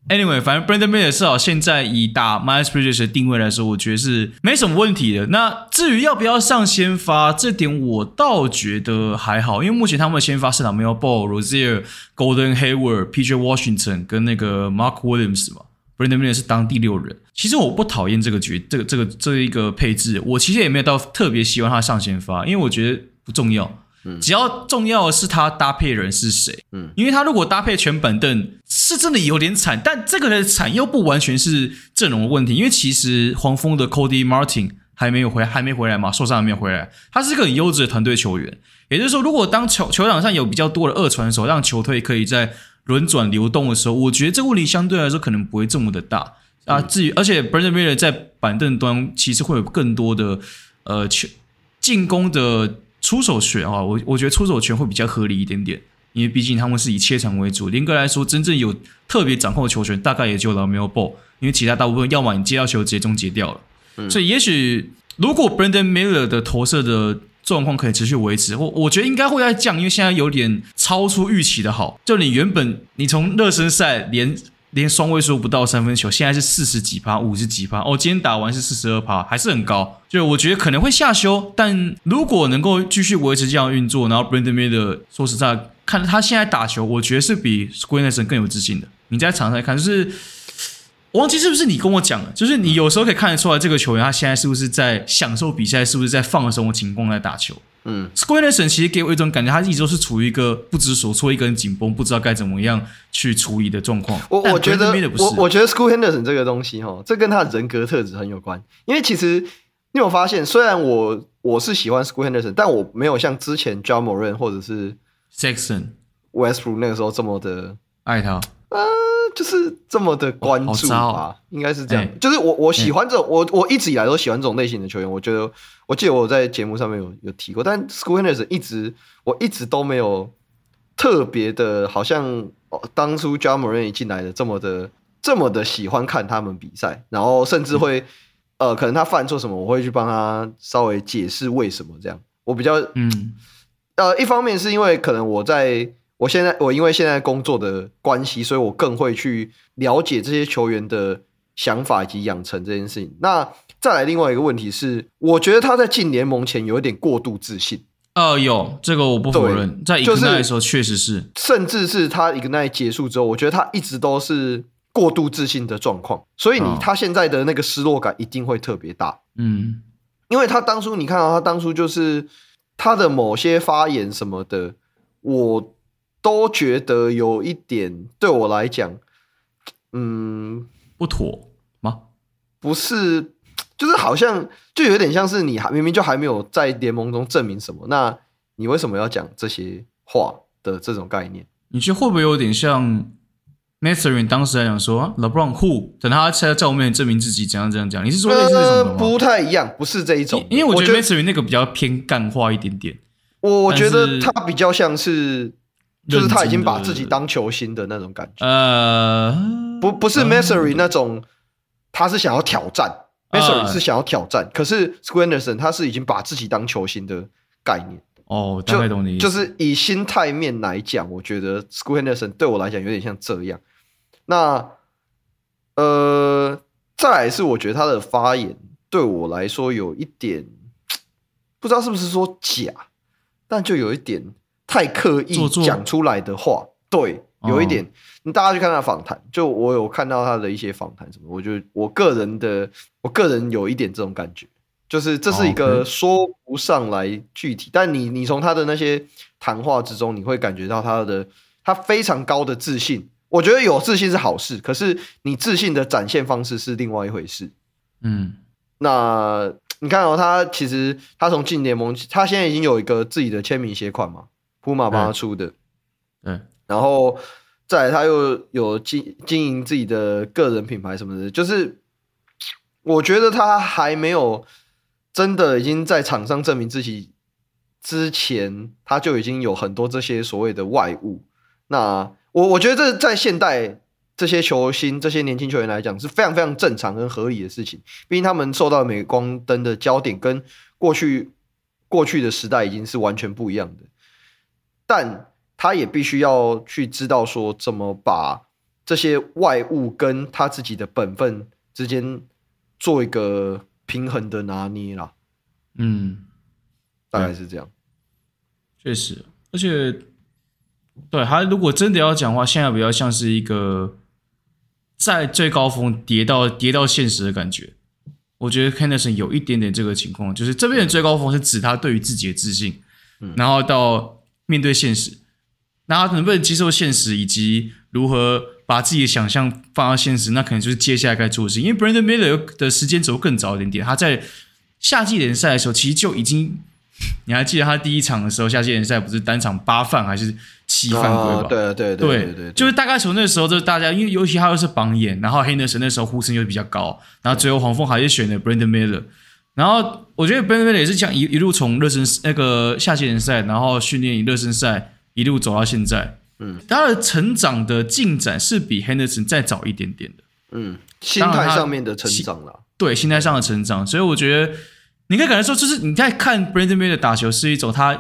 anyway，反正 Brandon Miller 至少现在以打 Miles Bridges 的定位来说，我觉得是没什么问题的。那至于要不要上先发，这点我倒觉得还好，因为目前他们的先发市场没有 Ball、Rozier、Gordon Hayward、PJ Washington 跟那个 Mark Williams 嘛。Brandon Miller 是当第六人，其实我不讨厌这个局这个这个这一个配置，我其实也没有到特别希望他上先发，因为我觉得不重要，嗯，只要重要的是他搭配人是谁，嗯，因为他如果搭配全板凳是真的有点惨，但这个的惨又不完全是阵容的问题，因为其实黄蜂的 Cody Martin 还没有回还没回来嘛，受伤还没有回来，他是一个很优质的团队球员，也就是说，如果当球球场上有比较多的二传手，让球队可以在轮转流动的时候，我觉得这个问题相对来说可能不会这么的大啊。至于而且 Brandon Miller 在板凳端其实会有更多的呃球进攻的出手权啊，我我觉得出手权会比较合理一点点，因为毕竟他们是以切场为主。严格来说，真正有特别掌控球权大概也就 LaMelo Ball，因为其他大部分要么你接到球直接终结掉了。嗯、所以也许如果 Brandon Miller 的投射的状况可以持续维持，我我觉得应该会再降，因为现在有点超出预期的好。就你原本你从热身赛连连双位数不到三分球，现在是四十几趴、五十几趴，哦，今天打完是四十二趴，还是很高。就我觉得可能会下修，但如果能够继续维持这样运作，然后 Brandon m i l l e 说实在，看他现在打球，我觉得是比 Scoot Henderson 更有自信的。你在场上看，就是。我忘记是不是你跟我讲了，就是你有时候可以看得出来，这个球员他现在是不是在享受比赛，是不是在放松的情况在打球。嗯，Scoot Henderson 其实给我一种感觉，他一直都是处于一个不知所措、一个人紧绷，不知道该怎么样去处理的状况。我我觉得，我我觉得 Scoot Henderson 这个东西哈，这跟他的人格特质很有关。因为其实你有发现，虽然我我是喜欢 Scoot Henderson，但我没有像之前 John Morant 或者是 Jackson Westbrook 那个时候这么的爱他。就是这么的关注吧，哦、应该是这样。欸、就是我我喜欢这种，欸、我我一直以来都喜欢这种类型的球员。我觉得，我记得我在节目上面有有提过，但 School Henderson 一直我一直都没有特别的，好像当初 Ja Morant 一进来的这么的这么的喜欢看他们比赛，然后甚至会、嗯、呃，可能他犯错什么，我会去帮他稍微解释为什么这样。我比较嗯呃，一方面是因为可能我在。我现在我因为现在工作的关系，所以我更会去了解这些球员的想法以及养成这件事情。那再来另外一个问题是，我觉得他在进联盟前有一点过度自信。呃，有这个我不否认，在 Ignite 的时候确实是，甚至是他 Ignite 结束之后，我觉得他一直都是过度自信的状况。所以你他现在的那个失落感一定会特别大。嗯，因为他当初你看到他当初就是他的某些发言什么的，我。都觉得有一点对我来讲，嗯，不妥吗？不是，就是好像就有点像是你还明明就还没有在联盟中证明什么，那你为什么要讲这些话的这种概念？你觉得会不会有点像 Mathurin 当时来讲说，LeBron who 等他在在我面前证明自己，怎样怎样讲。你是说类似这种吗？不太一样，不是这一种。因为我觉得 Mathurin 那个比较偏干话一点点。我我觉得他比较像是，就是他已经把自己当球星的那种感觉。呃，不不是 Mathurin 那种，他是想要挑战。Mathurin 是想要挑战，可是 Scoot Henderson 他是已经把自己当球星的概念。哦，大概懂你意思。就是以心态面来讲，我觉得 Scoot Henderson 对我来讲有点像这样。那呃，再来是我觉得他的发言对我来说有一点不知道是不是说假，但就有一点太刻意讲出来的话，对，有一点。哦、你大家去看他访谈，就我有看到他的一些访谈什么，我就我个人的，我个人有一点这种感觉。就是这是一个说不上来具体，但你你从他的那些谈话之中，你会感觉到他的他非常高的自信。我觉得有自信是好事，可是你自信的展现方式是另外一回事。嗯，那你看哦，他其实他从进联盟，他现在已经有一个自己的签名鞋款嘛，Puma 帮他出的。嗯，然后再来他又有经经营自己的个人品牌什么的，就是我觉得他还没有。真的已经在场上证明自己之前，他就已经有很多这些所谓的外物。那我我觉得这在现代这些球星、这些年轻球员来讲是非常非常正常跟合理的事情。毕竟他们受到镁光灯的焦点跟过去过去的时代已经是完全不一样的。但他也必须要去知道说怎么把这些外物跟他自己的本分之间做一个。平衡的拿捏啦，嗯，大概是这样，确实，而且，对他如果真的要讲话，现在比较像是一个在最高峰跌到跌到现实的感觉。我觉得 Henderson 有一点点这个情况，就是这边的最高峰是指他对于自己的自信，嗯，然后到面对现实，那他能不能接受现实，以及如何。把自己的想象放到现实，那可能就是接下来该做的事。因为 Brandon Miller 的时间轴更早一点点，他在夏季联赛的时候其实就已经，你还记得他第一场的时候，夏季联赛不是单场八犯还是七犯规吧？对对对对对，就是大概从那时候，就是大家因为尤其他又是榜眼，然后 Henderson 那时候呼声又比较高，然后最后黄蜂还是选了 Brandon Miller，然后我觉得 Brandon 也是这样一一路从热身那个夏季联赛，然后训练热身赛一路走到现在。嗯，他的成长的进展是比 Henderson 再早一点点的。嗯，心态上面的成长了。对，心态上的成长，所以我觉得你可以感觉说，就是你在看 Brandon Miller 打球是一种他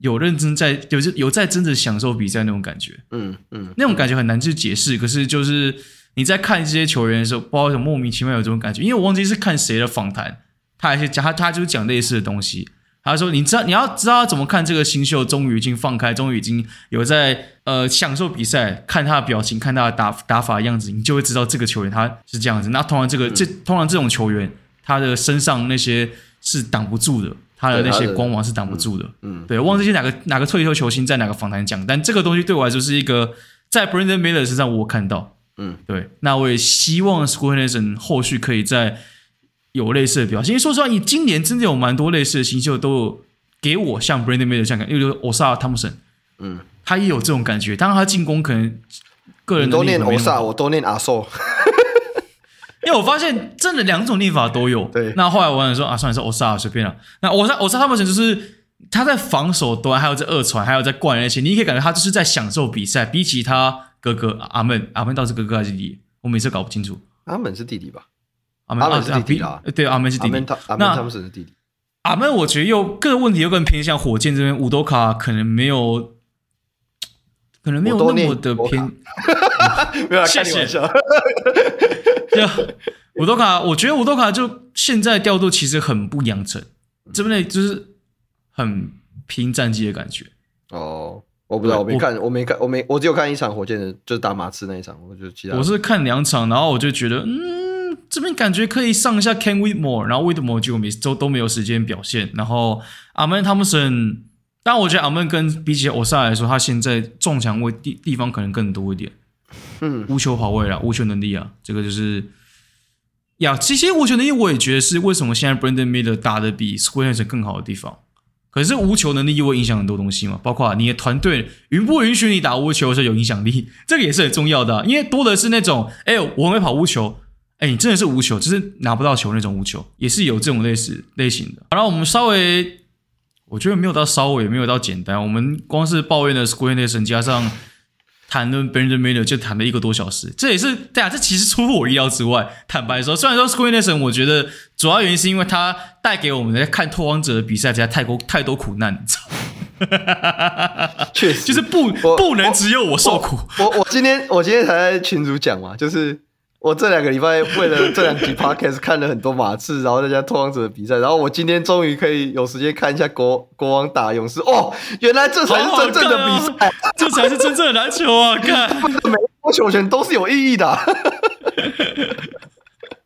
有认真在，有有在真的享受比赛那种感觉。嗯嗯，那种感觉很难去解释。可是就是你在看这些球员的时候，不知道为什么莫名其妙有这种感觉。因为我忘记是看谁的访谈，他还是讲他他就是讲类似的东西。他说：“你知道你要知道怎么看这个新秀，终于已经放开，终于已经有在呃享受比赛，看他的表情，看他的打打法的样子，你就会知道这个球员他是这样子。那通常这个这通常这种球员，他的身上那些是挡不住的，他的那些光芒是挡不住的。嗯，对，忘记是哪个哪个退休球星在哪个访谈讲，但这个东西对我来说是一个在 Brandon Miller 身上我看到。嗯，对，那我也希望 Scoot Henderson 后续可以在。”有类似的表现，因为说实话，你今年真的有蛮多类似的新秀都有给我像 Brandon Miller 这样感，例如 Ausar Thompson，嗯，他也有这种感觉。当然，他进攻可能个人都念 Ausar，我都念阿寿，因为我发现真的两种念法都有。对，那后来我想说啊，算了，是 Ausar 随便了。那 Ausar Ausar Thompson 就是他在防守端，还有在二传，还有在灌那些，你可以感觉他就是在享受比赛。比起他哥哥阿门，阿门倒是哥哥还是弟弟？我每次搞不清楚。阿门是弟弟吧？阿门是弟弟啦，对，阿门是弟弟。阿门他们是弟弟。阿门，我觉得又个问题又更偏向火箭这边，乌多卡可能没有，可能没有那么的偏。没有开玩笑。对啊，乌多卡，我觉得乌多卡就现在调度其实很不养成，这边呢就是很拼战绩的感觉。哦，我不知道，我没看，我没看，我没，我只有看一场火箭的，就是打马刺那一场，我就其他。我是看两场，然后我就觉得，嗯。这边感觉可以上一下 Can Whitmore，然后 Whitmore 就没都都没有时间表现。然后阿门汤姆森，但我觉得阿门跟比起欧萨来说，他现在撞墙位地地方可能更多一点。嗯，无球跑位啊，无球能力啊，这个就是呀。其实无球能力我也觉得是为什么现在 Brandon Miller 打的比 Henderson 更好的地方。可是无球能力又会影响很多东西嘛，包括你的团队允不允许你打无球的时候有影响力，这个也是很重要的啊。因为多的是那种，哎，我很会跑无球，哎，你真的是无球，就是拿不到球那种无球，也是有这种类似类型的。好了，我们稍微，我觉得没有到稍微，没有到简单，我们光是抱怨的 Square Nation 加上。谈论 Miller 就谈了一个多小时，这也是对啊，这其实出乎我意料之外。坦白说，虽然说 Square Nation 我觉得主要原因是因为他带给我们在看拓荒者的比赛，实在太多太多苦难，你知道吗？确实，就是不不能只有我受苦。我我，我今天我今天才在群主讲嘛，就是。我这两个礼拜为了这两集 podcast 看了很多马刺，然后再加拓荒者的比赛，然后我今天终于可以有时间看一下国国王打勇士。哦，原来这才是真正的比赛，这才是真正的篮球啊！看，每一波球权都是有意义的。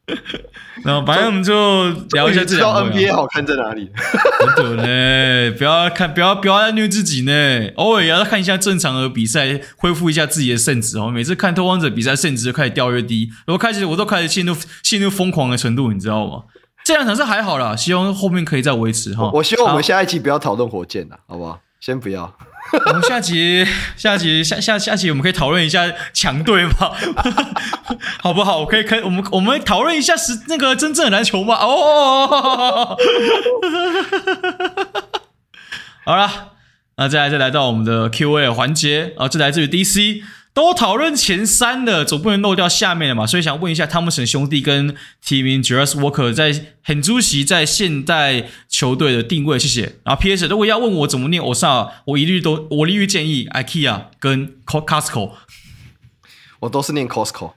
然后，反正我们就聊一下这两个。NBA 好看在哪里？真的呢，不要看，不要不要再虐自己呢。偶尔也要看一下正常的比赛，恢复一下自己的胜值哦。每次看拓荒者比赛，胜值就开始掉越低，然后开始我都开始陷入陷入疯狂的程度，你知道吗？这两场是还好啦，希望后面可以再维持哈。我希望我们下一期不要讨论火箭了，好不好？先不要。我们下集、下集、下下下集，我们可以讨论一下强队吗？好不好？我可以，可以，我们我们讨论一下是那个真正的篮球吗？哦，好了，那再来再来到我们的 Q&A 环节啊，这来自于 DC。都讨论前三的，总不能漏掉下面的嘛，所以想问一下汤姆森兄弟跟提名 Jarace Walker 在很主席在现代球队的定位，谢谢。然后 PS 如果要问我怎么念 Osa，我一律都我一律建议 IKEA 跟 Costco，我都是念 Costco，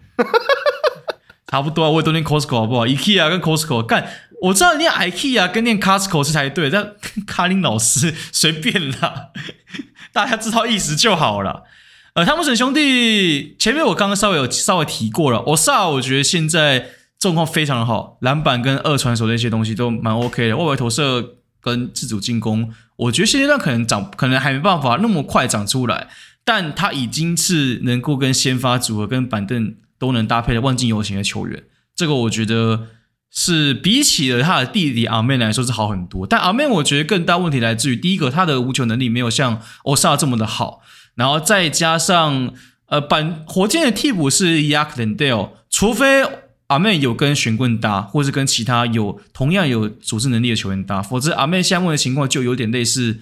差不多啊，我也都念 Costco 好不好？IKEA 跟 Costco 干，我知道念 IKEA 跟念 Costco 是才对，但 卡林老师随便啦，大家知道意思就好了。呃，汤姆森兄弟前面我刚刚稍微有稍微提过了，欧萨我觉得现在状况非常的好，篮板跟二传手那些东西都蛮 OK 的，外围投射跟自主进攻，我觉得现阶段可能长可能还没办法那么快长出来，但他已经是能够跟先发组合跟板凳都能搭配的万金油型的球员，这个我觉得是比起了他的弟弟阿曼来说是好很多，但阿曼我觉得更大问题来自于第一个他的无球能力没有像欧萨这么的好。然后再加上，呃，板火箭的替补是 Yak Landale，除非阿妹有跟玄棍搭，或是跟其他有同样有组织能力的球员搭，否则阿妹现在的情况就有点类似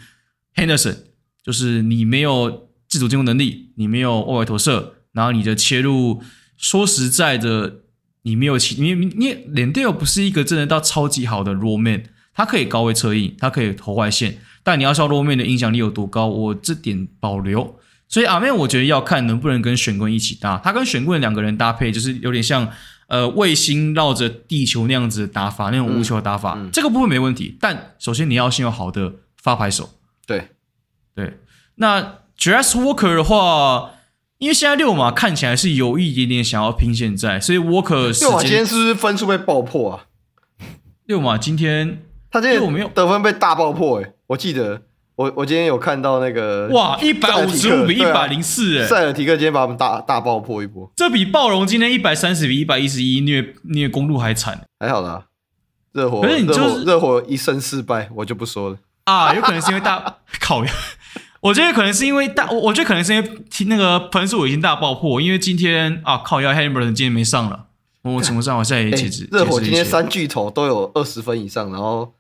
Henderson，就是你没有自主进攻能力，你没有外围投射，然后你的切入，说实在的，你没有其你你，你 Landale 不是一个真的到超级好的 roll man，他可以高位策应，他可以投外线，但你要说 roll man 的影响力有多高，我这点保留。所以阿妹，我觉得要看能不能跟玄棍一起搭。他跟玄棍两个人搭配，就是有点像呃卫星绕着地球那样子的打法，那种无球的打法。嗯嗯、这个部分没问题，但首先你要先有好的发牌手。对对。那 Jarace Walker 的话，因为现在六马看起来是有一点点想要拼现在，所以 Walker 六马今天是不是分数被爆破啊？六马今天他今天没有得分被大爆破诶、欸，我记得。我我今天有看到那个哇，一百五十五比一百零四，哎，塞尔提克今天把我们大大爆破一波，这比暴龙今天一百三十比一百一十一虐虐公路还惨，还好啦，热火，可是你就是热火一胜四败，我就不说了。啊，有可能是因为大 考验，我觉得可能是因为大，我觉得可能是因为那个分数已经大爆破，因为今天啊靠，要 Haliburton 今天没上了，某种程度上我现在也解释，热火今天三巨头都有二十分以上，然后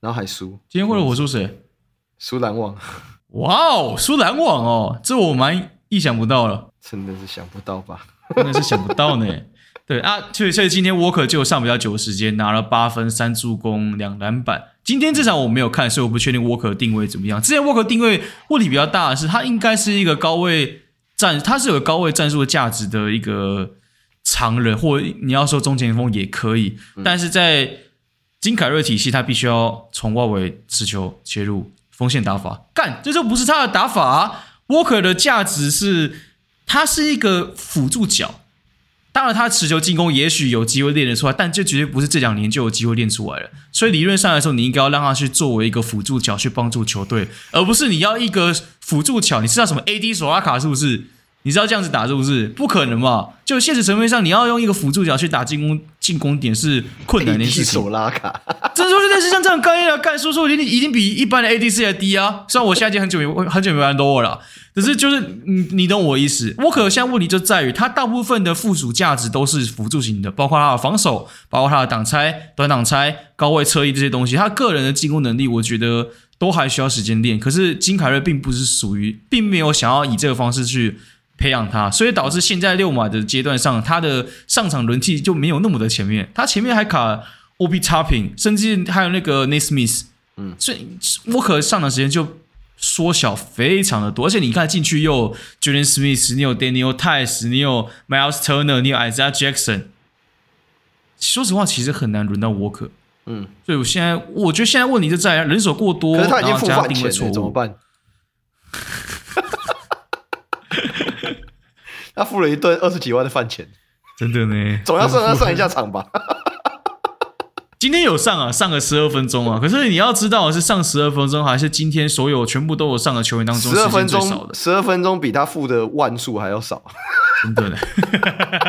然后还输，今天会热火输谁？输篮网，哇哦，苏篮网哦，这我蛮意想不到了，真的是想不到吧？真的是想不到呢。对啊，所以所以今天 Walker 就上比较久的时间，拿了八分、三助攻、两篮板。今天这场我没有看，所以我不确定 Walker 定位怎么样。之前 Walker 定位问题比较大的是，他应该是一个高位战，他是有高位战术的价值的一个常人，或你要说中前锋也可以，嗯、但是在金凯瑞体系，他必须要从外围持球切入。锋线打法干，这就不是他的打法啊！Walker 的价值是，他是一个辅助脚，当然他持球进攻也许有机会练得出来，但这绝对不是这两年就有机会练出来了。所以理论上来说，你应该要让他去作为一个辅助脚去帮助球队，而不是你要一个辅助脚。你知道什么 AD 索拉卡是不是？你知道这样子打是不是？不可能嘛！就现实层面上，你要用一个辅助角去打进攻进攻点是困难的事情。手拉卡，这就是类似像这种概念啊，干叔叔已经已经比一般的 ADC 还低啊！虽然我现在已经很久没很久没玩 LoL 了，可是就是你你懂我意思。沃克现在问题就在于，他大部分的附属价值都是辅助型的，包括他的防守，包括他的挡拆、短挡拆、高位侧翼这些东西。他个人的进攻能力，我觉得都还需要时间练。可是金凯瑞并不是属于，并没有想要以这个方式去。培养他，所以导致现在六马的阶段上，他的上场轮替就没有那么的前面。他前面还卡 Obi Toppin，甚至还有那个 Nesmith，嗯，所以沃克上场时间就缩小非常的多。而且你看进去又 Julian Smith，你有 Daniel Theis，你有 Miles Turner，你有 Isaiah Jackson。说实话，其实很难轮到沃克。嗯，所以我现在我觉得现在问题就在人手过多，可是他已经付饭钱了，怎么办？他付了一顿二十几万的饭钱，真的呢，总要算他上一下场吧。今天有上啊，上个十二分钟啊。可是你要知道，是上十二分钟，还是今天所有全部都有上的球员当中，十二分钟，十二分钟比他付的万数还要少，真的呢。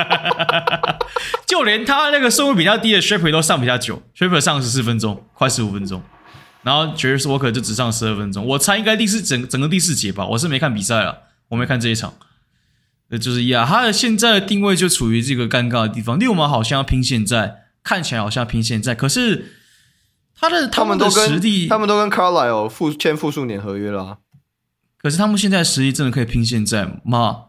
就连他那个顺位比较低的 Shepard 都上比较久，Shepard 上十四分钟，快十五分钟，然后 Jarace Walker 就只上十二分钟。我猜应该第四整整个第四节吧，我是没看比赛了，我没看这一场。呃，就是亚，他的现在的定位就处于这个尴尬的地方。六马好像要拼现在，看起来好像要拼现在，可是他的他们的实力，他们都跟 Carlisle 复签复数年合约了啊。可是他们现在实力真的可以拼现在吗？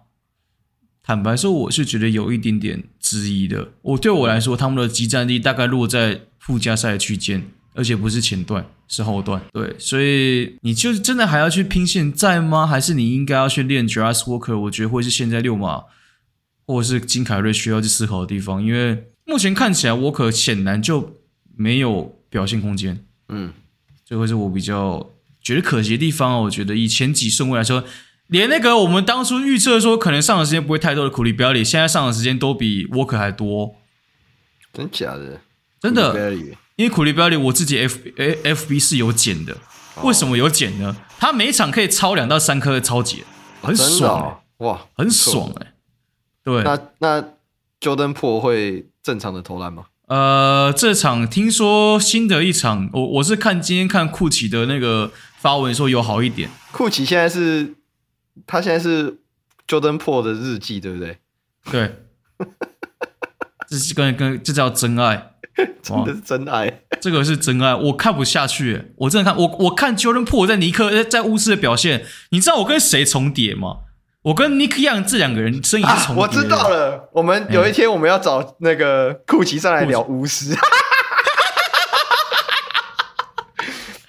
坦白说，我是觉得有一点点质疑的。我对我来说，他们的集战力大概落在附加赛区间。而且不是前段，是后段。对，所以你就真的还要去拼现在吗？还是你应该要去练 Jarace Walker？我觉得会是现在六马或者是金凯瑞需要去思考的地方。因为目前看起来，Walker 显然就没有表现空间。嗯，这会是我比较觉得可惜的地方。我觉得以前几顺位来说，连那个我们当初预测说可能上的时间不会太多的苦力表里，现在上的时间都比 Walker 还多。真假的？真的。因为库里标里我自己 F A F B 是有减的，为什么有减呢？他每场可以超两到三颗的超级，很爽、欸哦、哇，很爽哎、欸。对，那那 Jordan Po 会正常的投篮吗？呃，这场听说新的一场，我我是看今天看库奇的那个发文说有好一点。库奇现在是，他现在是 Jordan Po 的日记，对不对？对，这是跟跟这叫真爱。真的是真爱，这个是真爱，我看不下去。我真的看我我看 Jordan Po 在尼克在巫师的表现，你知道我跟谁重叠吗？我跟 Nick Young 这两个人声音是重叠、啊。我知道了，我们有一天我们要找那个库奇上来聊巫师，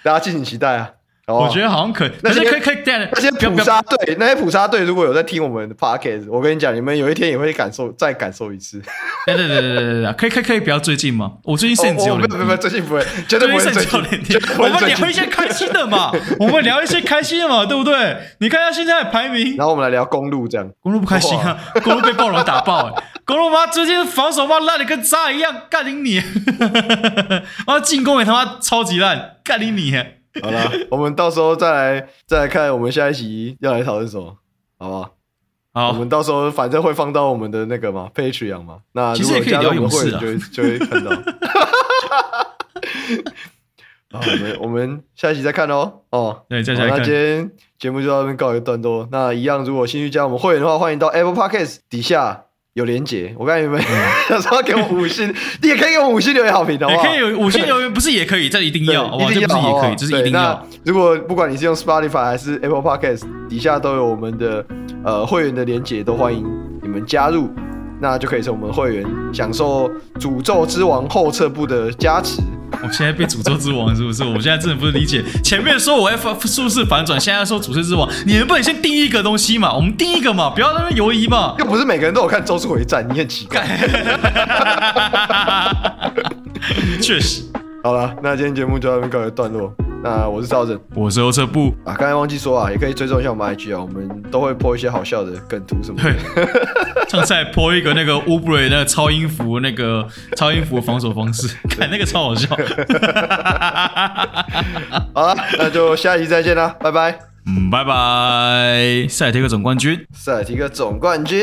大家敬请期待啊！我觉得好像可以，那些可以可以这样，那些普杀队，那些捕杀队如果有在听我们的 podcast，我跟你讲，你们有一天也会感受，再感受一次。对对对对对对，可以可以可以不要最近吗？我最近甚至有，没有没有最近不会，绝对不会最近。我们聊一些开心的嘛，我们聊一些开心的嘛，对不对？你看一下现在的排名，然后我们来聊公路这样，公路不开心啊，公路被暴龙打爆，公路妈最近防守妈烂的跟渣一样，干你你，然后进攻也他妈超级烂，干你你。好了，我们到时候再来再来看我们下一集要来讨论什么，好不好？好，我们到时候反正会放到我们的那个嘛，Patreon 嘛。那如果加入我们会员就会就会看到。好，我们我们下一集再看喽。哦，对，再来看。那今天节目就到这边告一段落。那一样，如果有兴趣加我们会员的话，欢迎到 Apple Podcast 底下。有连结，我看你们有时候给我五星，你也可以给我五星留言好评的，也可以有五星留言，不是也可以，这一定要，一定要，这不是也可以，这是一定要。如果不管你是用 Spotify 还是 Apple Podcast，底下都有我们的呃会员的连结，都欢迎你们加入，那就可以成为我们会员，享受诅咒之王后撤步的加持。我现在被诅咒之王是不是？我现在真的不是理解，前面说我 F 是不是反转，现在说诅咒之王，你能不能先定义一个东西嘛？我们定一个嘛，不要在那边犹疑嘛。又不是每个人都有看《咒术回战》，你很奇怪。确实，好了，那今天节目就到这边告一段落。那我是赵正，我是欧车布啊。刚才忘记说啊，也可以追踪一下我们 IG 啊，我们都会 po 一些好笑的梗图什么的。上次还 po 一个那个 Ubre 那个超音符那个 超音符防守方式，看那个超好笑。好了，那就下一集再见啦，拜拜。嗯，拜拜。赛提克总冠军，赛提克总冠军。